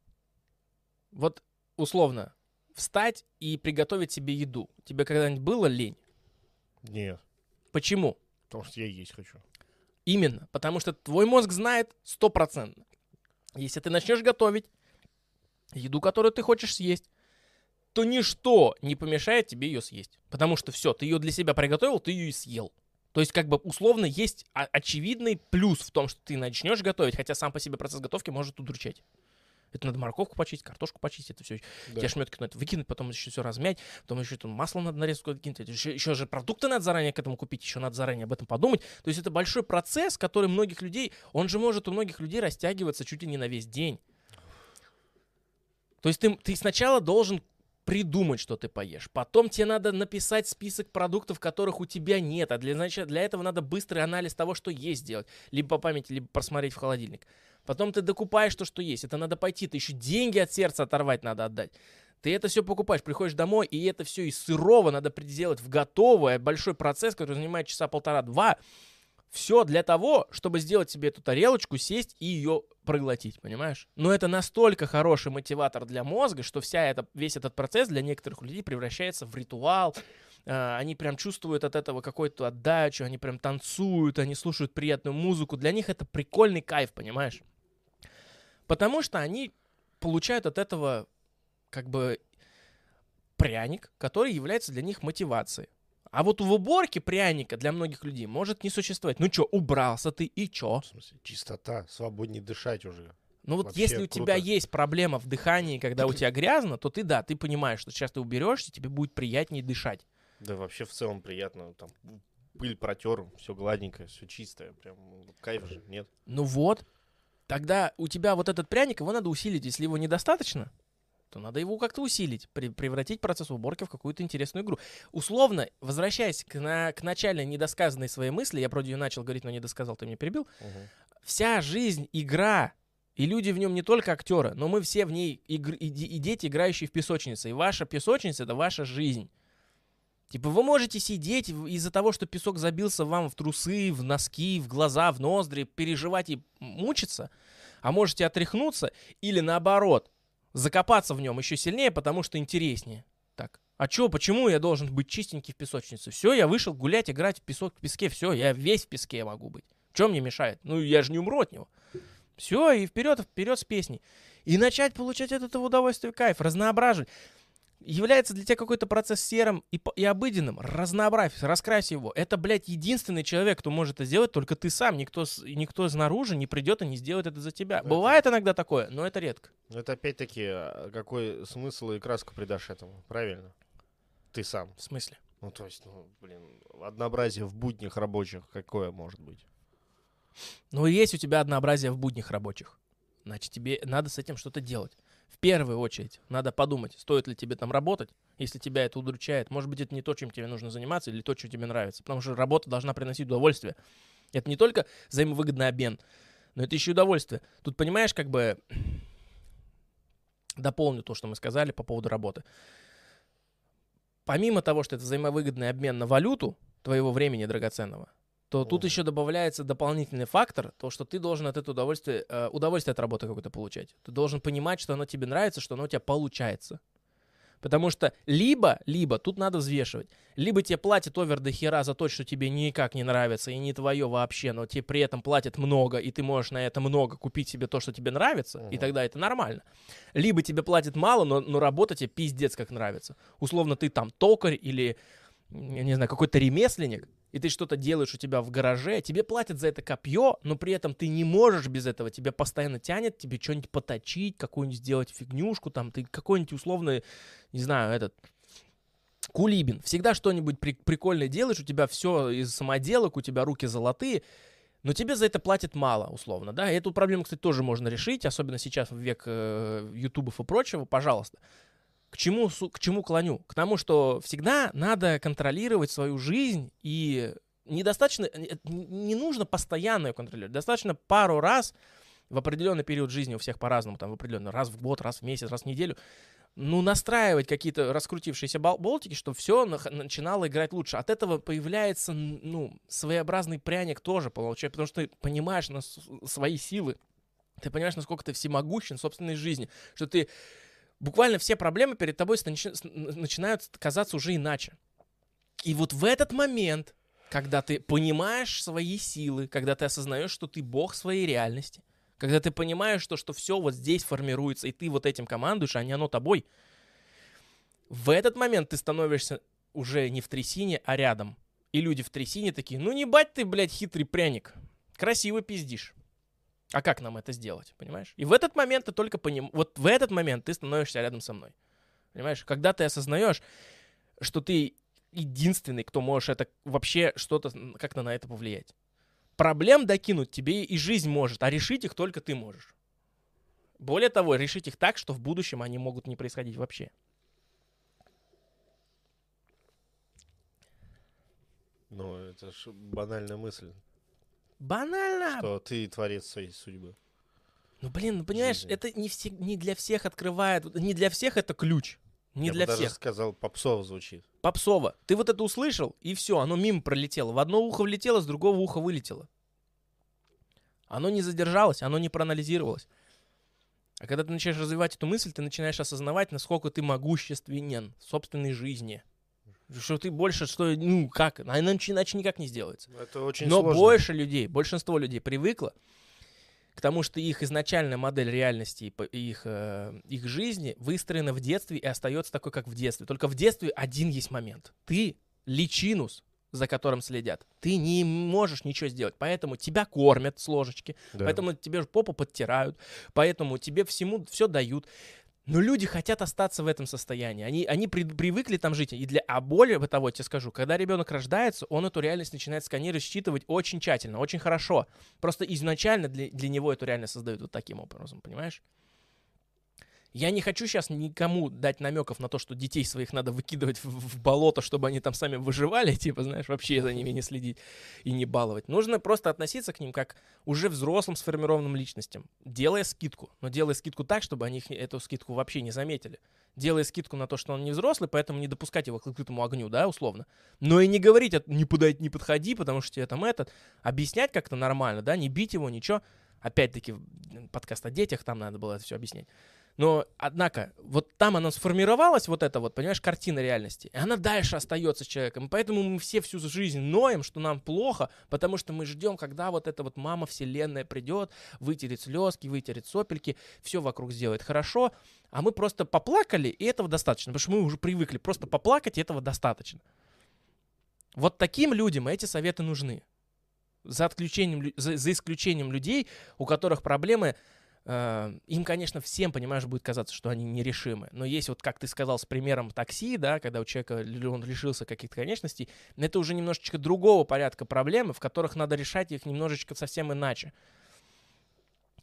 Вот условно, встать и приготовить себе еду. Тебе когда-нибудь было лень? Нет, Почему? потому что я есть хочу. Именно, потому что твой мозг знает стопроцентно. Если ты начнешь готовить еду, которую ты хочешь съесть, то ничто не помешает тебе ее съесть. Потому что все, ты ее для себя приготовил, ты ее и съел. То есть, как бы, условно, есть очевидный плюс в том, что ты начнешь готовить, хотя сам по себе процесс готовки может удручать. Это надо морковку почистить, картошку почистить, это все. Да. Те шметки надо выкинуть, потом еще все размять, потом еще там масло надо нарезку кинуть, еще, еще же продукты надо заранее к этому купить, еще надо заранее об этом подумать. То есть это большой процесс, который многих людей, он же может у многих людей растягиваться чуть ли не на весь день. То есть ты, ты сначала должен придумать, что ты поешь. Потом тебе надо написать список продуктов, которых у тебя нет. А для, значит, для этого надо быстрый анализ того, что есть сделать. Либо по памяти, либо просмотреть в холодильник. Потом ты докупаешь то, что есть. Это надо пойти. Ты еще деньги от сердца оторвать надо отдать. Ты это все покупаешь, приходишь домой, и это все из сырого надо сделать в готовое. Большой процесс, который занимает часа полтора-два. Все для того, чтобы сделать себе эту тарелочку, сесть и ее проглотить, понимаешь? Но это настолько хороший мотиватор для мозга, что вся эта, весь этот процесс для некоторых людей превращается в ритуал. А, Они прям чувствуют от этого какую-то отдачу, они прям танцуют, они слушают приятную музыку. Для них это прикольный кайф, понимаешь? Потому что они получают от этого как бы пряник, который является для них мотивацией. А вот в уборке пряника для многих людей может не существовать. Ну чё, убрался ты и чё? В смысле, чистота, свободнее дышать уже. Ну вот Вообще если у тебя круто. есть проблема в дыхании, когда у <clears throat> тебя грязно, то ты, да, ты понимаешь, что сейчас ты уберешься, тебе будет приятнее дышать. Да вообще в целом приятно. Там пыль протер, все гладенькое, все чистое. Прям кайф же, нет? Ну вот, тогда у тебя вот этот пряник, его надо усилить. Если его недостаточно, то надо его как-то усилить, при- превратить процесс уборки в какую-то интересную игру. Условно, возвращаясь к, на, к начальной недосказанной своей мысли, я вроде ее начал говорить, но не досказал, ты меня перебил. Вся жизнь — игра, и люди в нем не только актеры, но мы все в ней игр- и, и дети, играющие в песочнице. И ваша песочница — это ваша жизнь. Типа вы можете сидеть из-за того, что песок забился вам в трусы, в носки, в глаза, в ноздри, переживать и мучиться, а можете отряхнуться или наоборот, закопаться в нем еще сильнее, потому что интереснее. Так, а чё, почему я должен быть чистенький в песочнице? Все, я вышел гулять, играть в песок, в песке, все, я весь в песке могу быть. Что мне мешает? Ну, я же не умру от него. Все, и вперед, вперед с песней. И начать получать от этого удовольствие, кайф, разноображивать. Является для тебя какой-то процесс серым и, и обыденным. Разнообразь, раскрась его. Это, блядь, единственный человек, кто может это сделать, только ты сам. Никто, никто снаружи не придет и не сделает это за тебя. Это- Бывает иногда такое, но это редко. Это опять-таки, а, какой смысл и краску придашь этому, правильно? Ты сам. В смысле? Ну то есть, ну, блин, однообразие в буднях рабочих какое может быть? Ну, есть у тебя однообразие в буднях рабочих. Значит, тебе надо с этим что-то делать. В первую очередь надо подумать, стоит ли тебе там работать, если тебя это удручает. Может быть, это не то, чем тебе нужно заниматься, или то, что тебе нравится. Потому что работа должна приносить удовольствие. Это не только взаимовыгодный обмен, но это еще и удовольствие. Тут, понимаешь, как бы <clears throat> дополню то, что мы сказали по поводу работы. Помимо того, что это взаимовыгодный обмен на валюту твоего времени драгоценного, то тут Мгм. еще добавляется дополнительный фактор, то, что ты должен от этого удовольствия, э, удовольствие от работы какое-то получать. Ты должен понимать, что оно тебе нравится, что оно у тебя получается. Потому что либо, либо, тут надо взвешивать, либо тебе платят овер до хера за то, что тебе никак не нравится и не твое вообще, но тебе при этом платят много, и ты можешь на это много купить себе то, что тебе нравится, и Мгм. тогда это нормально. Либо тебе платят мало, но, но работа тебе пиздец как нравится. Условно, ты там токарь или, я не знаю, какой-то ремесленник, и ты что-то делаешь у тебя в гараже, тебе платят за это копье, но при этом ты не можешь без этого, тебя постоянно тянет, тебе что-нибудь поточить, какую-нибудь сделать фигнюшку, там, ты какой-нибудь условный, не знаю, этот, кулибин. Всегда что-нибудь при- прикольное делаешь, у тебя все из самоделок, у тебя руки золотые, но тебе за это платят мало, условно, да, эту проблему, кстати, тоже можно решить, особенно сейчас в век э, ютубов и прочего, пожалуйста. К чему, к чему клоню? К тому, что всегда надо контролировать свою жизнь и недостаточно, э, не нужно постоянно ее контролировать, достаточно пару раз в определенный период жизни у всех по-разному, там в определенный раз в год, раз в месяц, раз в неделю, ну, настраивать какие-то раскрутившиеся бол- болтики, чтобы все начинало играть лучше. От этого появляется, ну, своеобразный пряник тоже получается, потому что ты понимаешь на свои силы, ты понимаешь, насколько ты всемогущен в собственной жизни, что ты буквально все проблемы перед тобой начинают казаться уже иначе. И вот в этот момент, когда ты понимаешь свои силы, когда ты осознаешь, что ты бог своей реальности, когда ты понимаешь, что, что все вот здесь формируется, и ты вот этим командуешь, а не оно тобой, в этот момент ты становишься уже не в трясине, а рядом. И люди в трясине такие, ну не бать ты, блядь, хитрый пряник. Красиво пиздишь. А как нам это сделать, понимаешь? И в этот момент ты только поним... Вот в этот момент ты становишься рядом со мной. Понимаешь? Когда ты осознаешь, что ты единственный, кто можешь это вообще что-то как-то на это повлиять. Проблем докинуть тебе и жизнь может, а решить их только ты можешь. Более того, решить их так, что в будущем они могут не происходить вообще. Ну, это ж банальная мысль, Банально. что ты творец своей судьбы. Ну блин, ну понимаешь, Жизни. это не, все, не для всех открывает, не для всех это ключ. Не Я для бы даже всех. сказал, попсово звучит. Попсово. Ты вот это услышал, и все, оно мимо пролетело. В одно ухо влетело, с другого уха вылетело. Оно не задержалось, оно не проанализировалось. А когда ты начинаешь развивать эту мысль, ты начинаешь осознавать, насколько ты могущественен в собственной жизни. Что ты больше, что, ну, как, а иначе, иначе никак не сделается. Это очень Но сложно. больше людей, большинство людей привыкло к тому, что их изначальная модель реальности и их, э, их жизни выстроена в детстве и остается такой, как в детстве. Только в детстве один есть момент. Ты личинус, за которым следят, ты не можешь ничего сделать. Поэтому тебя кормят с ложечки, Да. поэтому тебе попу подтирают, поэтому тебе всему все дают. Но люди хотят остаться в этом состоянии. Они, они при- привыкли там жить. И для, а более того, тебе скажу, когда ребенок рождается, он эту реальность начинает сканировать, считывать очень тщательно, очень хорошо. Просто изначально для, для него эту реальность создают вот таким образом, понимаешь? Я не хочу сейчас никому дать намеков на то, что детей своих надо выкидывать в, в болото, чтобы они там сами выживали, <laughs> типа, знаешь, вообще за ними не следить и не баловать. Нужно просто относиться к ним как уже взрослым сформированным личностям, делая скидку. Но делая скидку так, чтобы они эту скидку вообще не заметили. Делая скидку на то, что он не взрослый, поэтому не допускать его к открытому огню, да, условно. Но и не говорить, «А, не, подай, не подходи, потому что тебе там этот. Объяснять как-то нормально, да, не бить его, ничего. Опять-таки, подкаст о детях, там надо было это все объяснять. Но, однако, вот там она сформировалась, вот эта вот, понимаешь, картина реальности. И она дальше остается человеком. И поэтому мы все всю жизнь ноем, что нам плохо, потому что мы ждем, когда вот эта вот мама вселенная придет, вытерет слезки, вытерет сопельки, все вокруг сделает хорошо. А мы просто поплакали, и этого достаточно. Потому что мы уже привыкли просто поплакать, и этого достаточно. Вот таким людям эти советы нужны. За, отключением, лю- за, за исключением людей, у которых проблемы им, конечно, всем, понимаешь, будет казаться, что они нерешимы. Но есть вот, как ты сказал, с примером такси, да, когда у человека он лишился каких-то конечностей, это уже немножечко другого порядка проблемы, в которых надо решать их немножечко совсем иначе.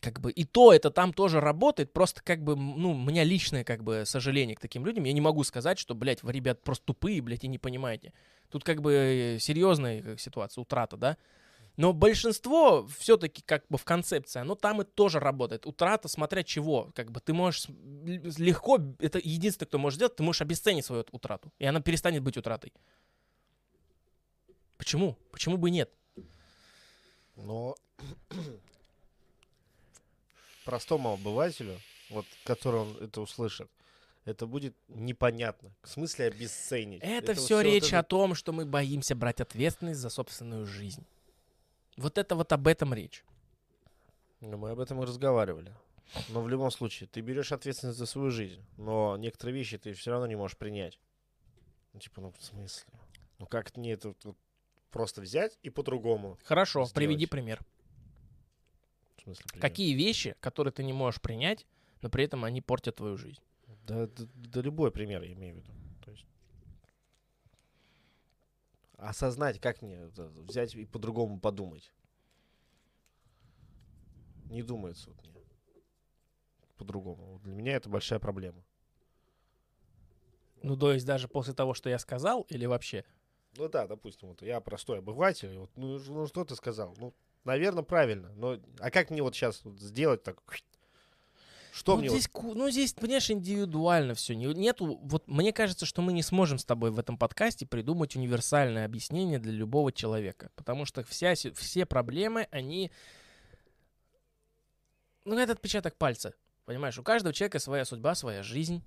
Как бы и то это там тоже работает, просто как бы, ну, у меня личное как бы сожаление к таким людям. Я не могу сказать, что, блядь, вы, ребят, просто тупые, блядь, и не понимаете. Тут как бы э, серьезная как, ситуация, утрата, да. Но большинство все-таки как бы в концепции, оно там и тоже работает. Утрата, смотря чего. Как бы ты можешь легко, это единственное, кто может сделать, ты можешь обесценить свою утрату. И она перестанет быть утратой. Почему? Почему бы и нет? Но <clears throat> простому обывателю, вот, который он это услышит, это будет непонятно. В смысле обесценить. Это, вот все вот речь это- о том, что мы боимся брать ответственность за собственную жизнь. Вот это вот об этом речь. Ну, мы об этом и разговаривали. Но в любом случае, ты берешь ответственность за свою жизнь, но некоторые вещи ты все равно не можешь принять. Ну, типа, ну, в смысле? Ну, как мне это вот просто взять и по-другому? Хорошо, Сделать. приведи пример. В смысле, пример? Какие вещи, которые ты не можешь принять, но при этом они портят твою жизнь? Да, да, да любой пример я имею в виду. То есть осознать, как мне взять и по-другому подумать. Не думается вот мне. По-другому. Вот Для меня это большая проблема. Ну, то есть даже после того, что я сказал, или вообще? Ну да, допустим, вот я простой обыватель, вот, ну, ну что ты сказал? Ну, наверное, правильно. Но а как мне вот сейчас сделать так? Что ну, мне вот- здесь, ку- ну, здесь, понимаешь, индивидуально все. Нету, вот мне кажется, что мы не сможем с тобой в этом подкасте придумать универсальное объяснение для любого человека. Потому что вся, все проблемы, они... Ну, это отпечаток пальца. Понимаешь, у каждого человека своя судьба, своя жизнь.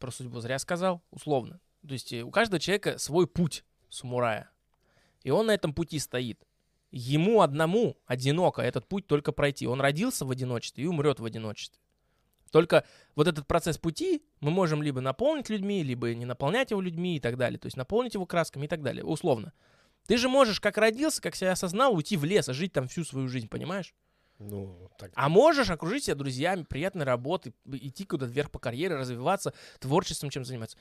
Про судьбу зря сказал, условно. То есть э, у каждого человека свой путь самурая. И он на этом пути стоит. Ему одному одиноко этот путь только пройти. Он родился в одиночестве и умрет в одиночестве. Только вот этот процесс пути мы можем либо наполнить людьми, либо не наполнять его людьми и так далее. То есть наполнить его красками и так далее, условно. Ты же можешь, как родился, как себя осознал, уйти в лес и жить там всю свою жизнь, понимаешь? Ну, так. А можешь окружить себя друзьями, приятной работой, идти куда-то вверх по карьере, развиваться, творчеством чем заниматься.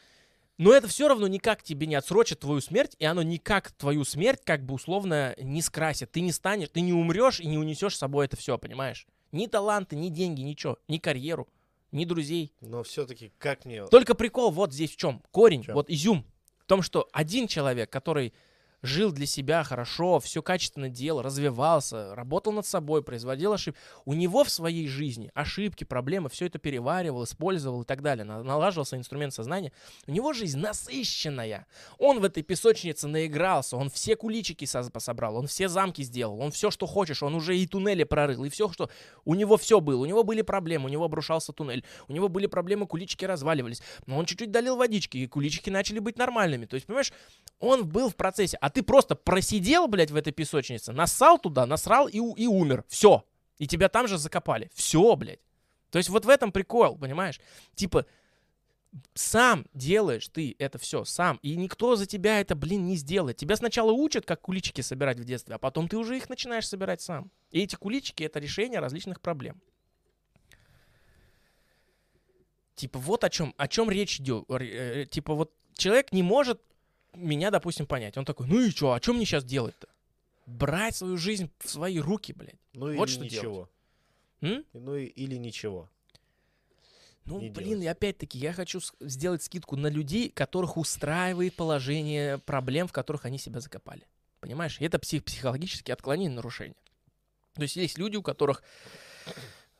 Но это все равно никак тебе не отсрочит твою смерть, и оно никак твою смерть как бы условно не скрасит. Ты не станешь, ты не умрешь и не унесешь с собой это все, понимаешь? Ни таланты, ни деньги, ничего, ни карьеру, ни друзей. Но все-таки как мне... Только прикол вот здесь в чем? Корень, В чём? вот изюм. В том, что один человек, который жил для себя хорошо, все качественно делал, развивался, работал над собой, производил ошибки. У него в своей жизни ошибки, проблемы, все это переваривал, использовал и так далее. на- Налаживался инструмент сознания. У него жизнь насыщенная. Он в этой песочнице наигрался, он все куличики со- собрал, он все замки сделал, он все, что хочешь, он уже и туннели прорыл, и все, что... У него все было, у него были проблемы, у него обрушался туннель, у него были проблемы, куличики разваливались, но он чуть-чуть долил водички, и куличики начали быть нормальными. То есть, понимаешь, он был в процессе, а ты просто просидел, блядь, в этой песочнице, нассал туда, насрал и, и умер. Все. И тебя там же закопали. Все, блядь. То есть вот в этом прикол, понимаешь? Типа, Сам делаешь ты это все, сам. И никто за тебя это, блин, не сделает. Тебя сначала учат, как куличики собирать в детстве, а потом ты уже их начинаешь собирать сам. И эти куличики — это решение различных проблем. Типа вот о чем, о чем речь идет. Э, типа вот человек не может меня, допустим, понять. Он такой, ну и что, о чем мне сейчас делать-то? Брать свою жизнь в свои руки, блядь. Ну Вот или что ничего. М? Ну и- или ничего. Ну, не блин, делать. и опять-таки, я хочу сделать скидку на людей, которых устраивает положение проблем, в которых они себя закопали. Понимаешь? И это псих психологические отклонения, нарушения. То есть есть люди, у которых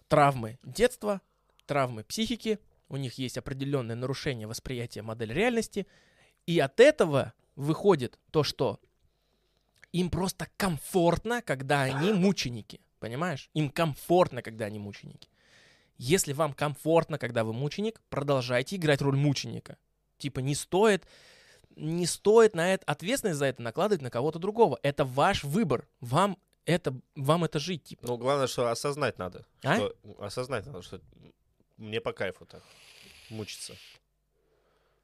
травмы детства, травмы психики, у них есть определенное нарушение восприятия модели реальности, и от этого выходит то, что им просто комфортно, когда они мученики. Понимаешь? Им комфортно, когда они мученики. Если вам комфортно, когда вы мученик, продолжайте играть роль мученика. Типа не стоит, не стоит на это ответственность за это накладывать на кого-то другого. Это ваш выбор. Вам это, вам это жить, типа. Ну, главное, что осознать надо. А? Что, осознать надо, что мне по кайфу так мучиться.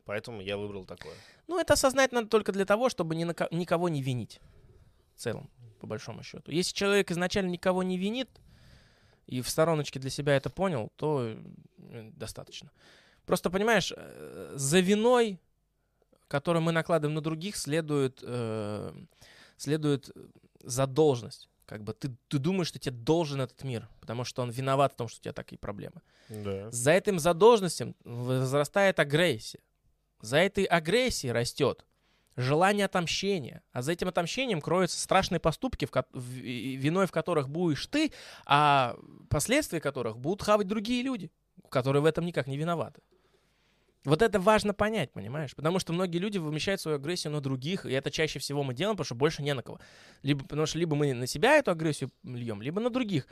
Поэтому я выбрал такое. Ну, это осознать надо только для того, чтобы ни на ко- никого не винить. В целом, по большому счету. Если человек изначально никого не винит и в стороночке для себя это понял, то э, достаточно. Просто, понимаешь, э, за виной, которую мы накладываем на других, следует, э, следует задолженность. Как бы ты, ты думаешь, что тебе должен этот мир, потому что он виноват в том, что у тебя такие проблемы. Да. За этим задолженностью возрастает агрессия. За этой агрессией растет желание отомщения. А за этим отомщением кроются страшные поступки, в ко- в- виной в которых будешь ты, а последствия которых будут хавать другие люди, которые в этом никак не виноваты. Вот это важно понять, понимаешь? Потому что многие люди вымещают свою агрессию на других, и это чаще всего мы делаем, потому что больше не на кого. Либо, потому что либо мы на себя эту агрессию льем, либо на других.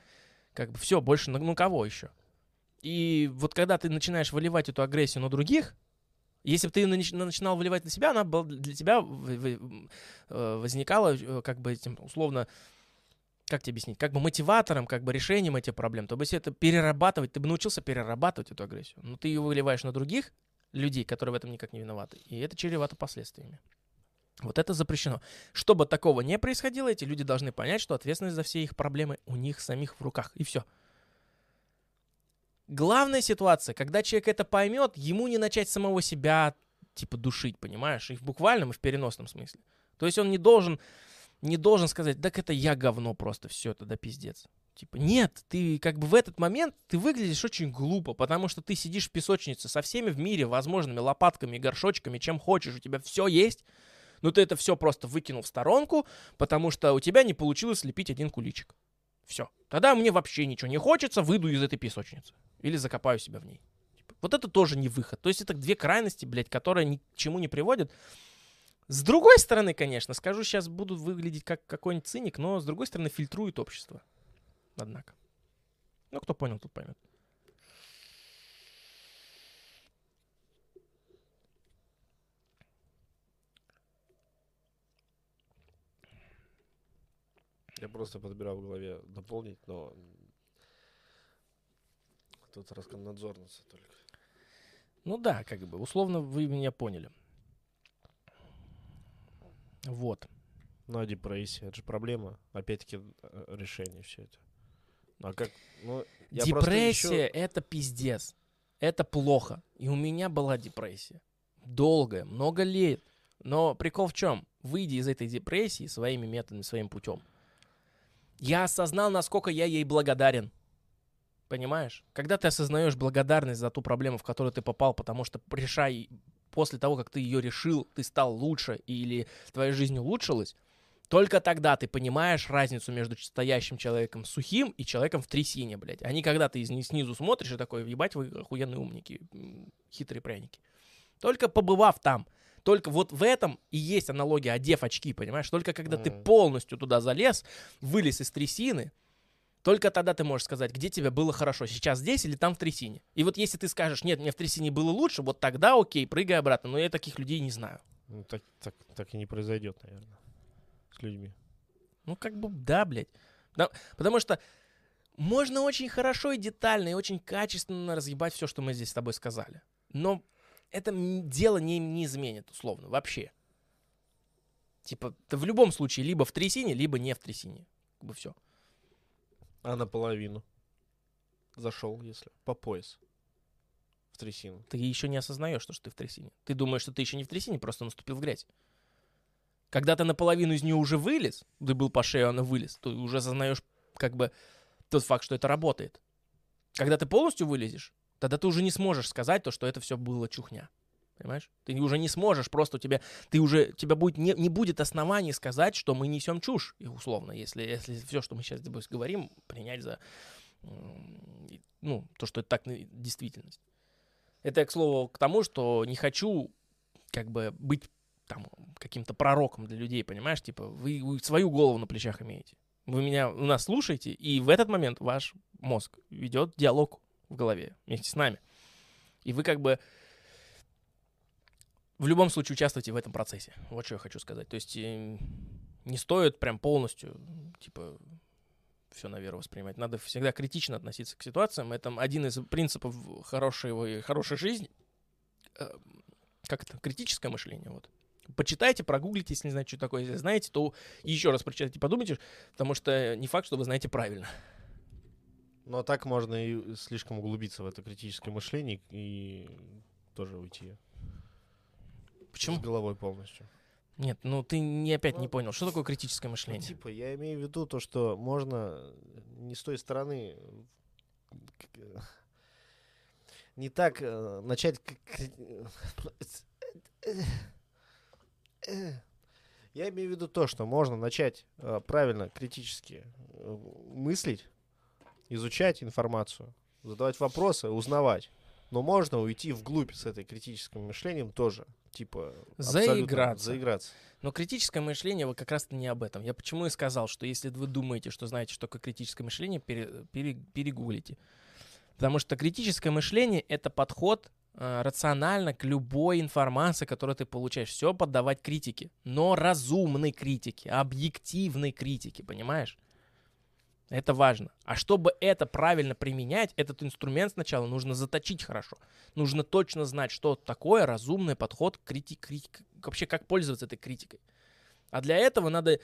Как бы все, больше на, на кого еще? И вот когда ты начинаешь выливать эту агрессию на других, если бы ты нач- начинал выливать на себя, она была для тебя э, возникала э, как бы этим условно, как тебе объяснить, как бы мотиватором, как бы решением этих проблем. То есть это перерабатывать, ты бы научился перерабатывать эту агрессию. Но ты ее выливаешь на других людей, которые в этом никак не виноваты. И это чревато последствиями. Вот это запрещено. Чтобы такого не происходило, эти люди должны понять, что ответственность за все их проблемы у них самих в руках. И все. Главная ситуация, когда человек это поймет, ему не начать самого себя типа душить, понимаешь? И в буквальном, и в переносном смысле. То есть он не должен, не должен сказать, так это я говно просто, все, это да пиздец. Типа, нет, ты как бы в этот момент ты выглядишь очень глупо, потому что ты сидишь в песочнице со всеми в мире возможными лопатками, горшочками, чем хочешь, у тебя все есть, но ты это все просто выкинул в сторонку, потому что у тебя не получилось слепить один куличик. Все. Тогда мне вообще ничего не хочется, выйду из этой песочницы. Или закопаю себя в ней. Типа, Вот это тоже не выход. То есть это две крайности, блядь, которые ни к чему не приводят. С другой стороны, конечно, скажу, сейчас буду выглядеть как какой-нибудь циник, но с другой стороны фильтрует общество. Однако. Ну, кто понял, тот поймет. Я просто подбирал в голове дополнить, но тут Роскомнадзорница только. Ну да, как бы, условно вы меня поняли. Вот. Ну, а депрессия, это же проблема. Опять-таки, э, решение все это. А как? Ну, я депрессия ищу- это пиздец. Это плохо. И у меня была депрессия. Долгая, много лет. Но прикол в чем? Выйди из этой депрессии своими методами, своим путем. Я осознал, насколько я ей благодарен. Понимаешь? Когда ты осознаешь благодарность за ту проблему, в которую ты попал, потому что решай после того, как ты ее решил, ты стал лучше или твоя жизнь улучшилась, только тогда ты понимаешь разницу между стоящим человеком сухим и человеком в трясине, блядь. А не когда ты из- снизу смотришь и такой, ебать, вы охуенные умники, хитрые пряники. Только побывав там, только вот в этом и есть аналогия, одев очки, понимаешь? Только когда ты Мгм. полностью туда залез, вылез из трясины, только тогда ты можешь сказать, где тебе было хорошо, сейчас здесь или там в трясине. И вот если ты скажешь, нет, мне в трясине было лучше, вот тогда окей, прыгай обратно. Но я таких людей не знаю. Ну, так, так, так и не произойдет, наверное, с людьми. Ну, как бы, да, блядь. Да, потому что можно очень хорошо и детально, и очень качественно разъебать все, что мы здесь с тобой сказали. Но это дело не, не изменит, условно, вообще. Типа, ты в любом случае либо в трясине, либо не в трясине. Как бы все. А наполовину. Зашел, если. По пояс. В трясину. Ты еще не осознаешь, что, что ты в трясине. Ты думаешь, что ты еще не в трясине, просто наступил в грязь. Когда ты наполовину из нее уже вылез, ты был по шею, она вылез, ты уже осознаешь как бы тот факт, что это работает. Когда ты полностью вылезешь, тогда ты уже не сможешь сказать то, что это все было чухня. Понимаешь? Ты уже не сможешь, просто у тебя, ты уже, тебя будет, не, не будет оснований сказать, что мы несем чушь, и условно, если, если все, что мы сейчас с говорим, принять за, ну, то, что это так действительность. Это к слову, к тому, что не хочу, как бы, быть там каким-то пророком для людей, понимаешь? Типа, вы, вы свою голову на плечах имеете. Вы меня, у нас слушаете, и в этот момент ваш мозг ведет диалог в голове вместе с нами. И вы как бы в любом случае участвуйте в этом процессе. Вот что я хочу сказать. То есть э, не стоит прям полностью, типа, все на веру воспринимать. Надо всегда критично относиться к ситуациям. Это один из принципов хорошей, хорошей жизни. Э, Как это? Критическое мышление. Вот. Почитайте, прогуглите, если не знаете, что такое. Если знаете, то еще раз прочитайте, подумайте, потому что не факт, что вы знаете правильно. Но так можно и слишком углубиться в это критическое мышление и тоже уйти Почему? с головой полностью. Нет, ну ты не опять не Ну, понял, что такое критическое Ну, мышление. типа, я имею в виду то, что можно не с той стороны не так э, начать я имею в виду то, что можно начать э, правильно критически э, мыслить, изучать информацию, задавать вопросы, узнавать. Но можно уйти вглубь с этой критическим мышлением тоже. Типа Заиграться. заиграться. Но критическое мышление, вот как раз-то не об этом. Я почему и сказал, что если вы думаете, что знаете, что такое критическое мышление, пере- пере- перегуглите. Потому что критическое мышление — это подход э, рационально к любой информации, которую ты получаешь. Все поддавать критике. Но разумной критике, объективной критике, понимаешь? Это важно. А чтобы это правильно применять, этот инструмент сначала нужно заточить хорошо. Нужно точно знать, что такое разумный подход к критике. Вообще, как пользоваться этой критикой. А для этого надо...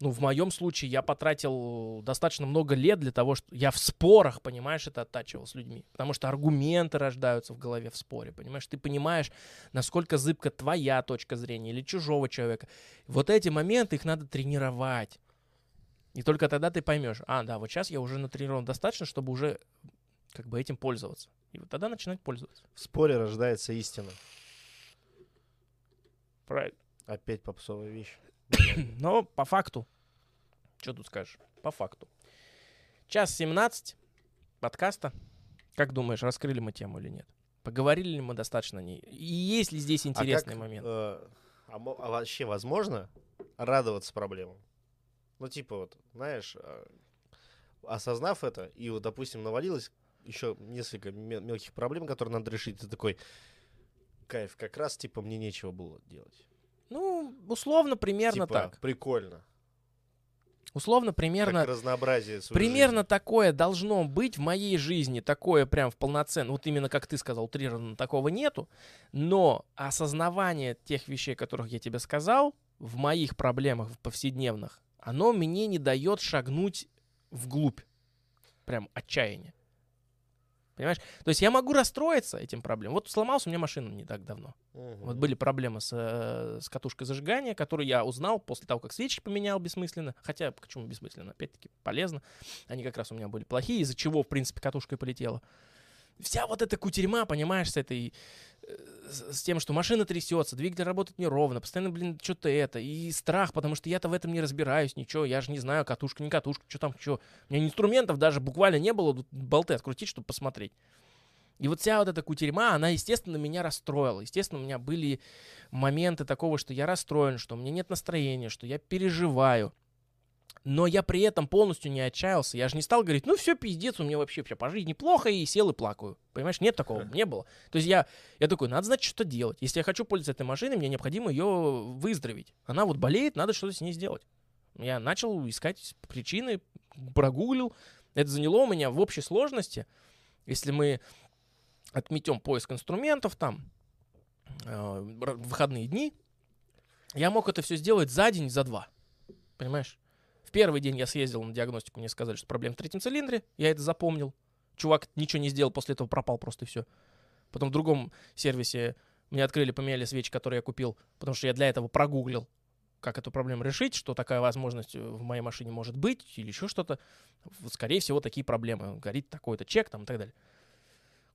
Ну, в моем случае я потратил достаточно много лет для того, что я в спорах, понимаешь, это оттачивал с людьми. Потому что аргументы рождаются в голове в споре, понимаешь? Ты понимаешь, насколько зыбка твоя точка зрения или чужого человека. Вот эти моменты, их надо тренировать. И только тогда ты поймешь, а, да, вот сейчас я уже натренирован достаточно, чтобы уже как бы этим пользоваться. И вот тогда начинать пользоваться. В споре рождается истина. Правильно. Опять попсовая вещь. <coughs> Но по факту, что тут скажешь? По факту. Час 17 подкаста. Как думаешь, раскрыли мы тему или нет? Поговорили ли мы достаточно о ней? И есть ли здесь интересный а как, момент? э, а, а вообще возможно радоваться проблемам? Ну, типа вот, знаешь, э, осознав это, и вот, допустим, навалилось еще несколько ме- мелких проблем, которые надо решить, ты такой, кайф, как раз, типа, мне нечего было делать. Ну, условно, примерно Типа, так. прикольно. Условно, примерно Как разнообразие Примерно жизни. такое должно быть в моей жизни, такое прям в полноценно, вот именно как ты сказал, утрированно такого нету, но осознавание тех вещей, которых я тебе сказал, в моих проблемах в повседневных, оно мне не дает шагнуть вглубь, прям отчаяние. Понимаешь? То есть я могу расстроиться этим проблемам. Вот сломалась у меня машина не так давно. Мгм. Вот были проблемы с, э, с катушкой зажигания, которую я узнал после того, как свечи поменял бессмысленно. Хотя, почему бессмысленно? Опять-таки, полезно. Они как раз у меня были плохие, из-за чего, в принципе, катушка и полетела. Вся вот эта кутерьма, понимаешь, с этой... С, тем, что машина трясется, двигатель работает неровно, постоянно, блин, что-то это. И страх, потому что я-то в этом не разбираюсь, ничего. Я же не знаю, катушка, не катушка, что там, что. У меня инструментов даже буквально не было, болты открутить, чтобы посмотреть. И вот вся вот эта кутерьма, она, естественно, меня расстроила. Естественно, у меня были моменты такого, что я расстроен, что у меня нет настроения, что я переживаю. Но я при этом полностью не отчаялся. Я же не стал говорить, ну все, пиздец, у меня вообще все по жизни плохо, и сел и плакаю. Понимаешь, нет такого, не было. То есть я, я такой, надо знать, что делать. Если я хочу пользоваться этой машиной, мне необходимо ее выздороветь. Она вот болеет, надо что-то с ней сделать. Я начал искать причины, прогуглил. Это заняло у меня в общей сложности, если мы отметем поиск инструментов там, э, выходные дни, я мог это все сделать за день, за два. Понимаешь? Первый день я съездил на диагностику, мне сказали, что проблема в третьем цилиндре, я это запомнил. Чувак ничего не сделал, после этого пропал просто и все. Потом в другом сервисе мне открыли, поменяли свечи, которые я купил, потому что я для этого прогуглил, как эту проблему решить, что такая возможность э, в моей машине может быть, или еще что-то. Скорее всего, такие проблемы. Горит такой-то чек там и так далее.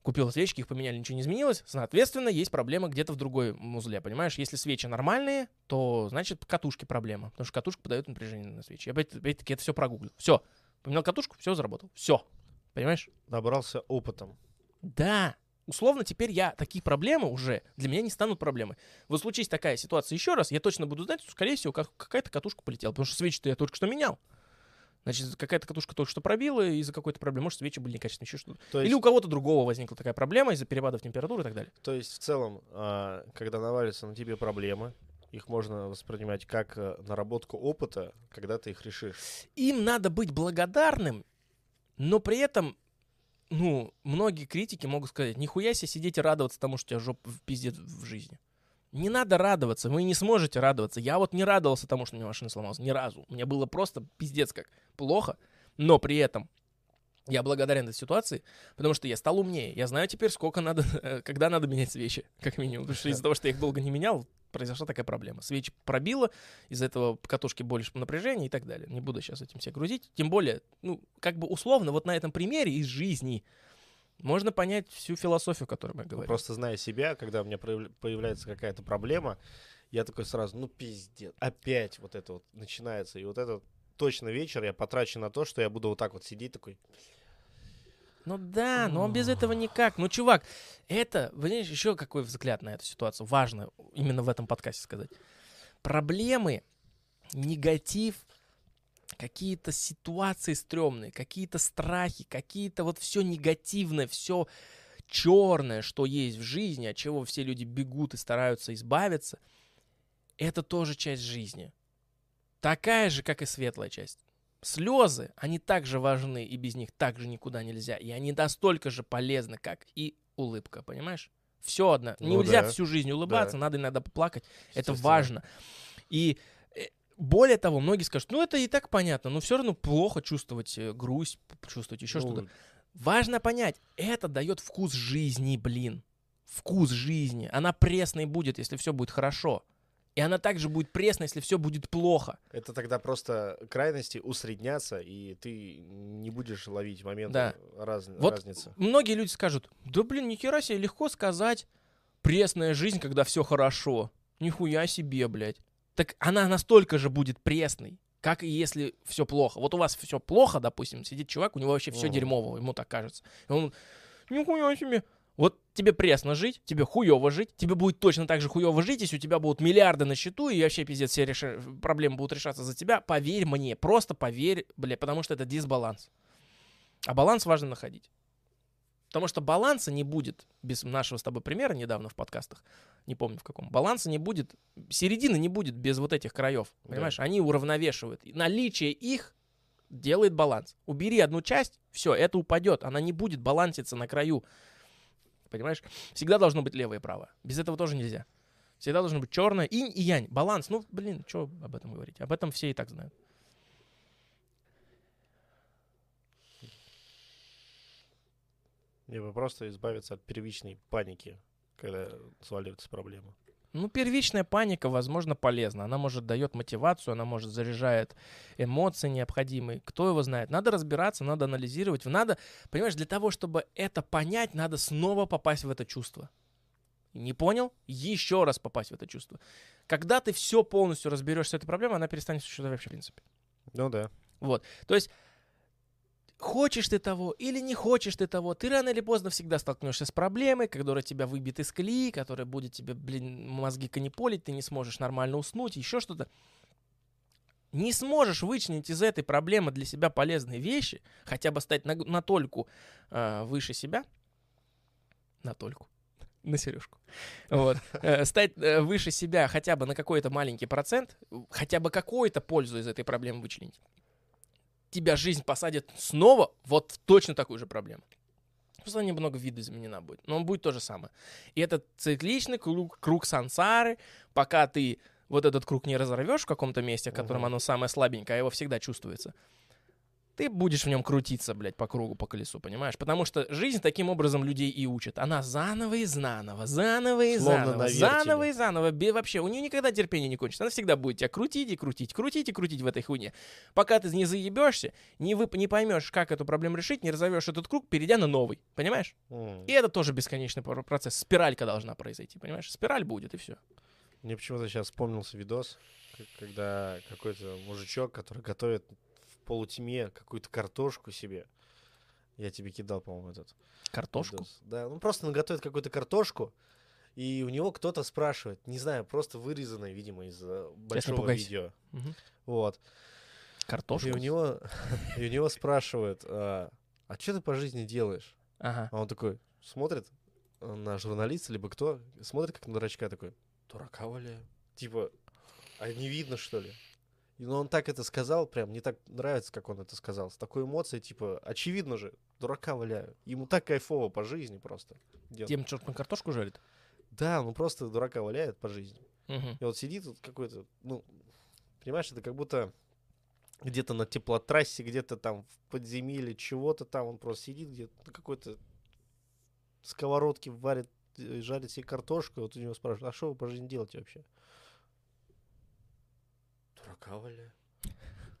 Купил свечки, их поменяли, ничего не изменилось. Соответственно, есть проблема где-то в другой узле, понимаешь? Если свечи нормальные, то, значит, катушки проблема. Потому что катушка подает напряжение на свечи. Я опять- опять-таки это все прогуглил. Все. Поменял катушку, все заработал. Все. Понимаешь? Набрался опытом. Да. Условно, теперь я такие проблемы уже для меня не станут проблемой. Вот случись такая ситуация еще раз, я точно буду знать, что, скорее всего, как- какая-то катушка полетела. Потому что свечи-то я только что менял. Значит, какая-то катушка только что пробила из-за какой-то проблемы. Может, свечи были некачественные, еще что-то. То есть, Или у кого-то другого возникла такая проблема из-за перепадов температуры и так далее. то есть в целом, а, когда навалятся на тебе проблемы, их можно воспринимать как э, наработку опыта, когда ты их решишь. Им надо быть благодарным, но при этом, ну, многие критики могут сказать, нихуя себе сидеть и радоваться тому, что у тебя жопа в пиздец в жизни. Не надо радоваться, вы не сможете радоваться. Я вот не радовался тому, что у меня машина сломалась, ни разу. Мне было просто пиздец как плохо, но при этом я благодарен этой ситуации, потому что я стал умнее. Я знаю теперь, сколько надо, <laughs> э, когда надо менять свечи, как минимум. Потому что из-за того, что я их долго не менял, произошла такая проблема. Свечи пробило, из-за этого катушки больше напряжения и так далее. Не буду сейчас этим все грузить. Тем более, ну, как бы условно, вот на этом примере из жизни можно понять всю философию, о которой мы говорим. Просто зная себя, когда у меня появляется какая-то проблема, я такой сразу, ну пиздец, опять вот это вот начинается. И вот это точно вечер я потрачу на то, что я буду вот так вот сидеть такой. Ну да, но без этого никак. Ну, чувак, это, понимаешь, еще какой взгляд на эту ситуацию важно именно в этом подкасте сказать. Проблемы, негатив, какие-то ситуации стрёмные, какие-то страхи, какие-то вот все негативное, все черное, что есть в жизни, от чего все люди бегут и стараются избавиться, это тоже часть жизни. Такая же, как и светлая часть. Слезы, они также важны, и без них также никуда нельзя. И они настолько же полезны, как и улыбка, понимаешь? Все одно. Ну Нельзя да, всю жизнь улыбаться, да. надо иногда поплакать. Это важно. И более того, многие скажут, ну это и так понятно, но все равно плохо чувствовать э, грусть, чувствовать еще Ну, что-то. Важно понять, это дает вкус жизни, блин. Вкус жизни. Она пресной будет, если все будет хорошо. И она также будет пресной, если все будет плохо. Это тогда просто крайности усреднятся, и ты не будешь ловить моменты Да. раз- Вот разницы. Многие люди скажут, да блин, ни хера себе, легко сказать пресная жизнь, когда все хорошо. Нихуя себе, блядь. Так она настолько же будет пресной, как и если все плохо. Вот у вас все плохо, допустим, сидит чувак, у него вообще все дерьмово, ему так кажется. И он, нихуя себе. Вот тебе пресно жить, тебе хуево жить, тебе будет точно так же хуево жить, если у тебя будут миллиарды на счету, и вообще, пиздец, все реши- проблемы будут решаться за тебя. Поверь мне, просто поверь, бля, потому что это дисбаланс. А баланс важно находить. Потому что баланса не будет, без нашего с тобой примера недавно в подкастах, не помню в каком, баланса не будет, середины не будет без вот этих краев, Да. понимаешь? Они уравновешивают. И наличие их делает баланс. Убери одну часть, все, это упадет, она не будет баланситься на краю. Понимаешь? Всегда должно быть левое и правое. Без этого тоже нельзя. Всегда должно быть черное, инь и янь, баланс. Ну, блин, что об этом говорить? Об этом все и так знают. Бы просто избавиться от первичной паники, когда сваливаются проблемы. Ну, первичная паника, возможно, полезна. Она может дает мотивацию, она может заряжает эмоции необходимые. Кто его знает? Надо разбираться, надо анализировать. Надо, понимаешь, для того, чтобы это понять, надо снова попасть в это чувство. Не понял? Еще раз попасть в это чувство. Когда ты все полностью разберешь с этой проблемой, она перестанет существовать вообще, в принципе. Ну да. Вот. То есть, хочешь ты того или не хочешь ты того, ты рано или поздно всегда столкнешься с проблемой, которая тебя выбьет из колеи, которая будет тебе, блин, мозги каниполить, ты не сможешь нормально уснуть, еще что-то. Не сможешь вычленить из этой проблемы для себя полезные вещи, хотя бы стать на, на тольку э, выше себя, на тольку, на сережку, вот, э, стать э, выше себя хотя бы на какой-то маленький процент, хотя бы какую-то пользу из этой проблемы вычленить тебя жизнь посадит снова вот в точно такую же проблему. Просто немного видоизменена будет. Но он будет то же самое. И этот цикличный круг, круг сансары, пока ты вот этот круг не разорвешь в каком-то месте, в котором Мгм. оно самое слабенькое, а его всегда чувствуется, ты будешь в нем крутиться, блядь, по кругу, по колесу, понимаешь? Потому что жизнь таким образом людей и учит. Она заново и заново, заново и Словно заново, заново и заново. Бе- Вообще, у нее никогда терпение не кончится. Она всегда будет тебя крутить и крутить, крутить и крутить в этой хуйне. Пока ты не заебешься, не, вып- не поймешь, как эту проблему решить, не разовьешь этот круг, перейдя на новый. Понимаешь? М. И это тоже бесконечный процесс. Спиралька должна произойти, понимаешь? Спираль будет, и все. Мне почему-то сейчас вспомнился видос, когда какой-то мужичок, который готовит полутьме какую-то картошку себе. Я тебе кидал, по-моему, этот Картошку. видос. Да, ну просто он готовит какую-то картошку, и у него кто-то спрашивает, не знаю, просто вырезанное, видимо, из э, большого видео. Мгм. Вот. Картошку. И у него, <laughs> и у него спрашивают, а, а что ты по жизни делаешь? Ага. А он такой смотрит э, на журналиста, либо кто, смотрит как на дурачка, такой, дурака валяю. Типа, а не видно, что ли? И, ну, он так это сказал, прям, мне так нравится, как он это сказал. С такой эмоцией, типа, очевидно же, дурака валяю. Ему так кайфово по жизни просто. Тем, что он картошку жарит? Да, ну просто дурака валяет по жизни. Мгм. И вот сидит вот какой-то, ну, понимаешь, это как будто где-то на теплотрассе, где-то там в подземелье, чего-то там, он просто сидит где-то на какой-то сковородке варит, э, жарит себе картошку, и вот у него спрашивают, а что вы по жизни делаете вообще? Валяю.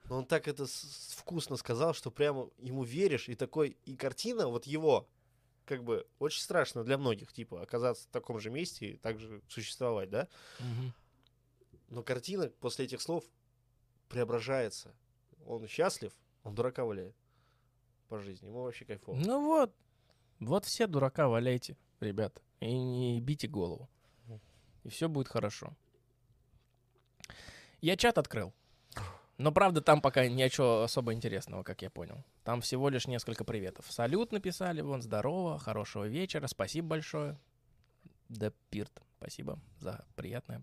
Но он так это вкусно сказал, что прямо ему веришь, и такой, и картина вот его, как бы, очень страшно для многих, типа, оказаться в таком же месте и также существовать, да? Мгм. Но картина после этих слов преображается. Он счастлив, он дурака валяет по жизни. Ему вообще кайфово. Ну вот. Вот все дурака валяйте, ребята. И не бите голову. И все будет хорошо. Я чат открыл. Но правда там пока ничего особо интересного, как я понял. Там всего лишь несколько приветов. Салют написали, вон, здорово, хорошего вечера, спасибо большое. Да пирт, спасибо за приятное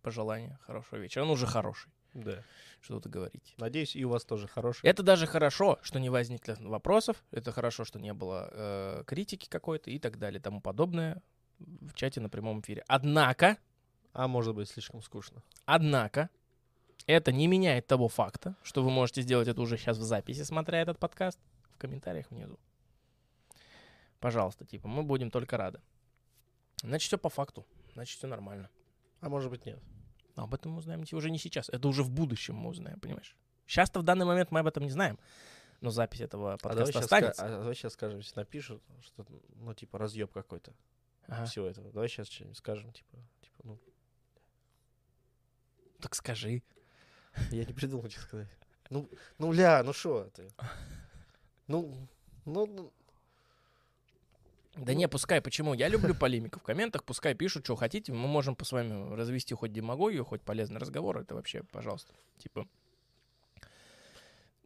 пожелание, хорошего вечера. Он уже хороший, Да. что тут говорить. Надеюсь, и у вас тоже хороший. Это даже хорошо, что не возникло вопросов, это хорошо, что не было э, критики какой-то и так далее, тому подобное в чате на прямом эфире. Однако, А может быть, слишком скучно. однако, это не меняет того факта, что вы можете сделать это уже сейчас в записи, смотря этот подкаст, в комментариях внизу. Пожалуйста, типа, мы будем только рады. Значит, все по факту. Значит, все нормально. А может быть, нет. Но об этом мы узнаем уже не сейчас. Это уже в будущем мы узнаем, понимаешь? Сейчас-то в данный момент мы об этом не знаем. Но запись этого А давай, подкаста сейчас останется. а давай сейчас скажем, если напишут, что, ну, типа, разъеб какой-то Ага. всего этого. Давай сейчас что-нибудь скажем, типа, типа, ну, Так скажи. Я не придумал, что сказать. Ну, ну, ля, ну что ты? Ну, ну, ну, Да не, пускай, почему? Я люблю полемику в комментах, пускай пишут, что хотите. Мы можем по с вами развести хоть демагогию, хоть полезный разговор. Это вообще, пожалуйста. Типа,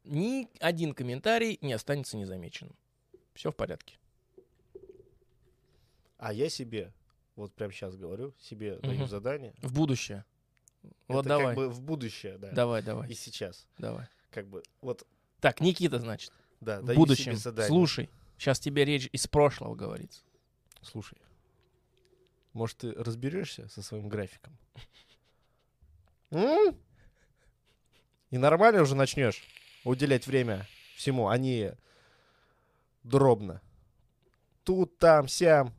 ни один комментарий не останется незамеченным. Все в порядке. а я себе, вот прямо сейчас говорю, себе даю Мгм. задание. В будущее. Вот Это давай. как бы в будущее, да. Давай, давай, И сейчас. давай. Как бы, вот, Так, Никита, значит, да, в будущем. Слушай, сейчас тебе речь из прошлого говорится. Слушай, может, ты разберешься со своим графиком? И нормально уже начнешь уделять время всему, а не дробно. Тут, там, сям.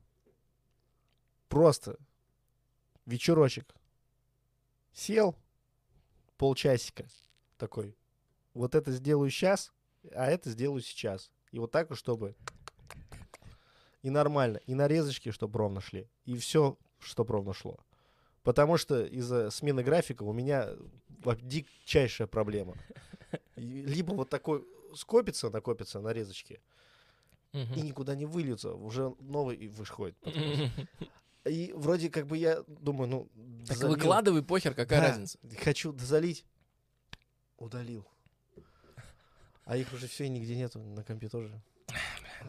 Просто вечерочек. Сел полчасика такой. Вот это сделаю сейчас, а это сделаю сейчас. И вот так чтобы и нормально, и нарезочки, чтобы ровно шли, и все, чтобы ровно шло. Потому что из-за смены графика у меня дичайшая проблема. Либо вот такой скопится, накопится нарезочки, и никуда не выльются, уже новый выходит. <laughs> И вроде как бы я думаю, ну... Так залил. выкладывай, похер, какая Да, разница. Хочу залить. Удалил. А их уже все нигде нету на компе тоже.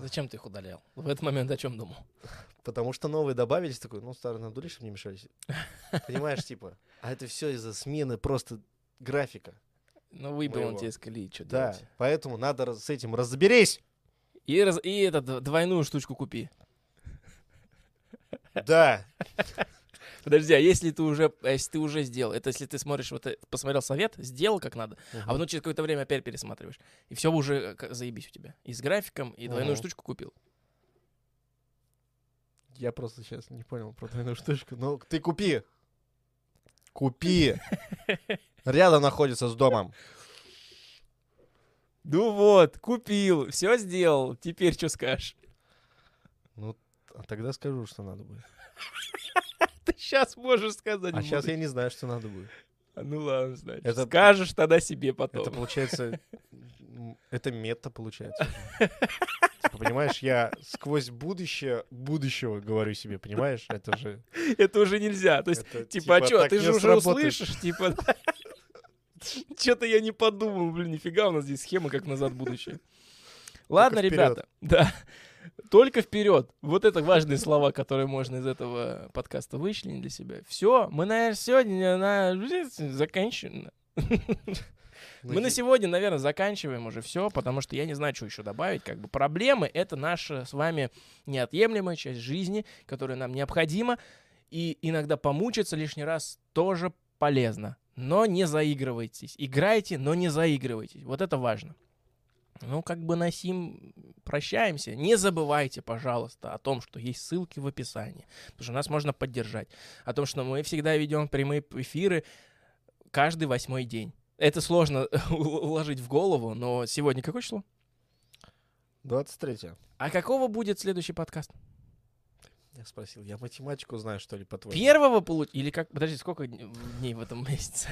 Зачем ты их удалял? В этот момент о чем думал? Потому что новые добавились, такой, ну, старые надули, чтобы не мешались. Понимаешь, типа, а это все из-за смены просто графика. Ну, выбил он тебя из колеи, что Да, делать? поэтому надо с этим разберись. И, раз, и этот, двойную штучку купи. Да. Подожди, а если ты уже, а если ты уже сделал, это если ты смотришь, вот э, посмотрел совет, сделал как надо, а потом через какое-то время опять пересматриваешь, и все уже заебись у тебя. И с графиком, и двойную Мгм. штучку купил. Я просто сейчас не понял про двойную штучку. Ну, ты купи. Купи. <laughs> Рядом находится с домом. Ну вот, купил, все сделал, теперь что скажешь? Ну, а тогда скажу, что надо будет. <laughs> Ты сейчас можешь сказать. А сейчас я не знаю, что надо будет. Ну ладно, значит. Это- Скажешь тогда себе потом. Это получается... Это мета получается. <laughs> Типа, понимаешь, я сквозь будущее будущего говорю себе, понимаешь? Это же... Это уже нельзя. То есть, это, типа, а что, ты же уже услышишь, типа... <laughs> Что-то я не подумал, блин, нифига у нас здесь схема как назад будущее. Ладно, ребята, да. Только вперед. Вот это важные слова, которые можно из этого подкаста вычленить для себя. Все, мы, наверное, сегодня на... заканчиваем. Мы на сегодня, наверное, заканчиваем уже все, потому что я не знаю, что еще добавить. Как бы проблемы — это наша с вами неотъемлемая часть жизни, которая нам необходима. И иногда помучиться лишний раз тоже полезно. Но не заигрывайтесь. Играйте, но не заигрывайтесь. Вот это важно. Ну, как бы на сим прощаемся. Не забывайте, пожалуйста, о том, что есть ссылки в описании. Потому что нас можно поддержать. О том, что мы всегда ведем прямые эфиры каждый восьмой день. Это сложно <laughs> уложить в голову, но сегодня какое число? 23 А какого будет следующий подкаст? Я спросил, я математику знаю, что ли, по-твоему? Первого получ... Или как... Подожди, сколько дн- дней в этом месяце?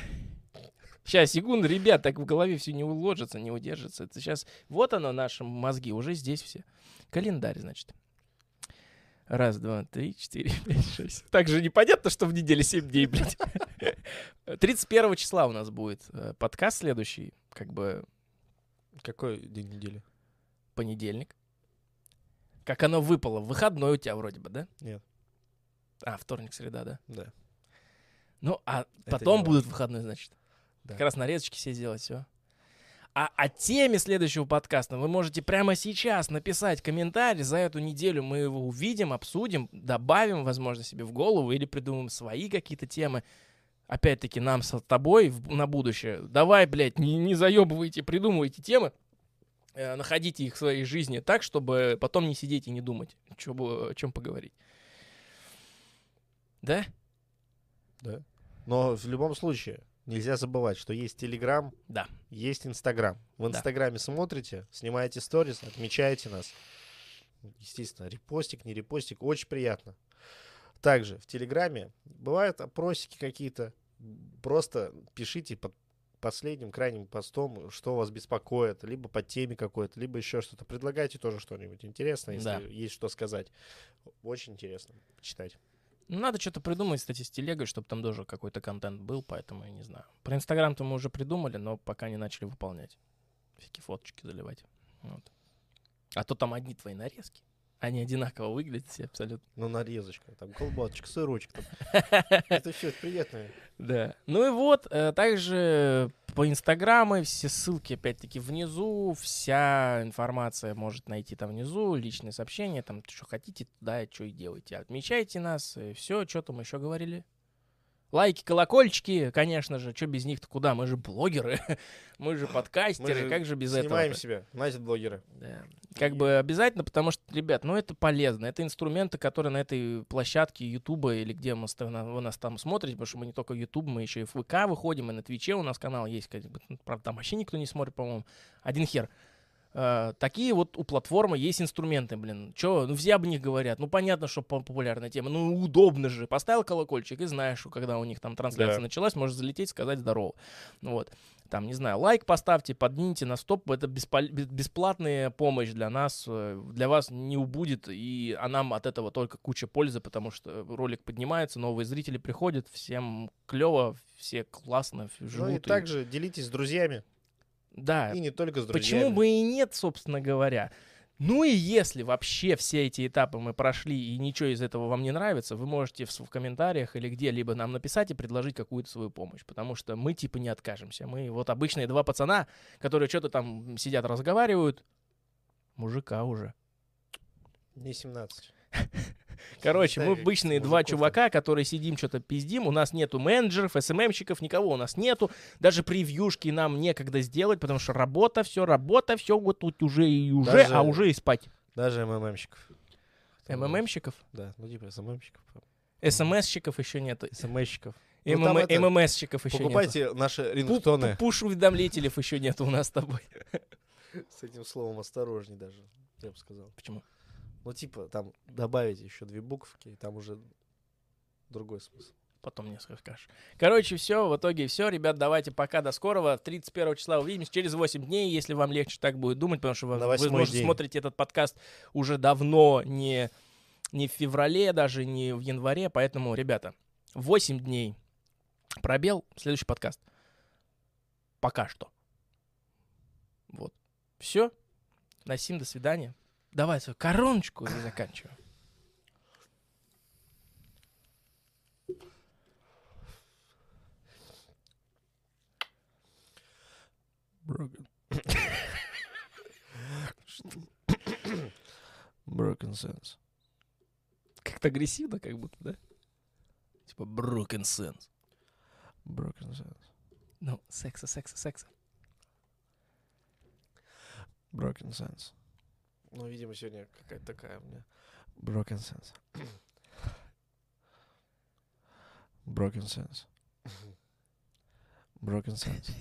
Сейчас, секунду, ребят, так в голове все не уложится, не удержится. Это сейчас... Вот оно, наши мозги, уже здесь все. Календарь, значит. Раз, два, три, четыре, <laughs> пять, шесть. Так же непонятно, что в неделе 7 дней, блядь. <laughs> 31 числа у нас будет э, подкаст следующий, как бы Какой день недели? понедельник. Как оно выпало, выходной у тебя вроде бы, да? Нет. А, вторник, среда, да? Да. Ну, а Это потом будут выходные, значит. Да. Как раз нарезочки все сделать, все. А о теме следующего подкаста вы можете прямо сейчас написать комментарий. За эту неделю мы его увидим, обсудим, добавим, возможно, себе в голову или придумаем свои какие-то темы. Опять-таки, нам с тобой на будущее. Давай, блядь, не, не заебывайте, придумывайте темы. э, находите их в своей жизни так, чтобы потом не сидеть и не думать, чё о чем поговорить. Да? Да. Но в любом случае нельзя забывать, что есть Телеграм, Да. есть Инстаграм. В Да. Инстаграме смотрите, снимаете сторис, отмечаете нас. Естественно, репостик, не репостик, очень приятно. Также в Телеграме бывают опросики какие-то. Просто пишите под последним крайним постом, что вас беспокоит, либо по теме какой-то, либо еще что-то. Предлагайте тоже что-нибудь интересное, если Да. есть что сказать. Очень интересно почитать. Ну, надо что-то придумать, кстати, с телегой, чтобы там тоже какой-то контент был, поэтому я не знаю. Про Инстаграм-то мы уже придумали, но пока не начали выполнять. Всякие фоточки заливать. Вот. А то там одни твои нарезки. Они одинаково выглядят все абсолютно. Ну, нарезочка, там колбасочка, сырочек. Там. <laughs> Это все приятное. Да. Ну и вот, э, также по Инстаграму все ссылки, опять-таки, внизу. Вся информация может найти там внизу. Личные сообщения, там, что хотите, туда что и делайте. Отмечайте нас, и все. Что там еще говорили? Лайки, колокольчики, конечно же. Что без них-то куда? Мы же блогеры, <laughs> мы же подкастеры. же как же без Снимаем этого? себя, значит, блогеры. Да. Как бы обязательно, потому что, ребят, ну это полезно. Это инструменты, которые на этой площадке Ютуба или где мы, вы нас там смотрите, потому что мы не только Ютуб, мы еще и в ВК выходим, и на Твиче у нас канал есть, как бы, ну, правда, там вообще никто не смотрит, по-моему. Один хер. Э, такие вот у платформы есть инструменты, блин. Че, ну все об них говорят. Ну понятно, что по- популярная тема. Ну удобно же. Поставил колокольчик и знаешь, что когда у них там трансляция Да. началась, можешь залететь, сказать здорово. Ну Вот. Там, не знаю, лайк поставьте, поднимите на стоп. Это беспол- бе- бесплатная помощь для нас. э, Для вас не убудет. И а нам от этого только куча пользы, потому что ролик поднимается, новые зрители приходят, всем клево, все классно живут. Ну и и- также делитесь с друзьями. Да, И не только с друзьями. Почему бы и нет, собственно говоря. Ну и если вообще все эти этапы мы прошли и ничего из этого вам не нравится, вы можете в, в комментариях или где-либо нам написать и предложить какую-то свою помощь. Потому что мы типа не откажемся. Мы вот обычные два пацана, которые что-то там сидят, разговаривают. Мужика уже. Не 17. <laughs> Короче, мы обычные два чувака, которые сидим, что-то пиздим. У нас нету менеджеров, СММщиков, никого у нас нету. Даже превьюшки нам некогда сделать, потому что работа, все, работа, все, вот тут уже и уже, Даже- а уже и спать. Даже МММщиков. МММщиков, Да, ну типа СММщиков. СМСщиков еще нету. СММщиков. Ну, там ММ- это, ММСщиков еще нету. Покупайте наши Пу- рингтоны. Пуш-уведомлителей еще нету у нас с тобой. С этим словом осторожней даже, я бы сказал. Почему? Ну, типа, там добавить еще две буковки, и там уже другой смысл. Потом мне скажешь. Короче, все, в итоге все. Ребят, давайте пока, до скорого. 31 числа увидимся через 8 дней, если вам легче так будет думать, потому что вы, вы, может, день. смотрите этот подкаст уже давно, не, не в феврале, даже не в январе. Поэтому, ребята, 8 дней пробел, следующий подкаст. Пока что. Вот. Все. Насим, до свидания. Давай свою короночку и заканчиваем. Broken. Broken sense. Как-то агрессивно, как будто, да? Типа broken sense. Broken sense. Ну, секса, секса, секса. Broken sense. Ну, видимо, сегодня какая-то такая у меня. Broken sense. <coughs> Broken sense. <coughs> Broken sense.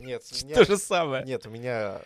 Нет, у меня... То же самое. Нет, у меня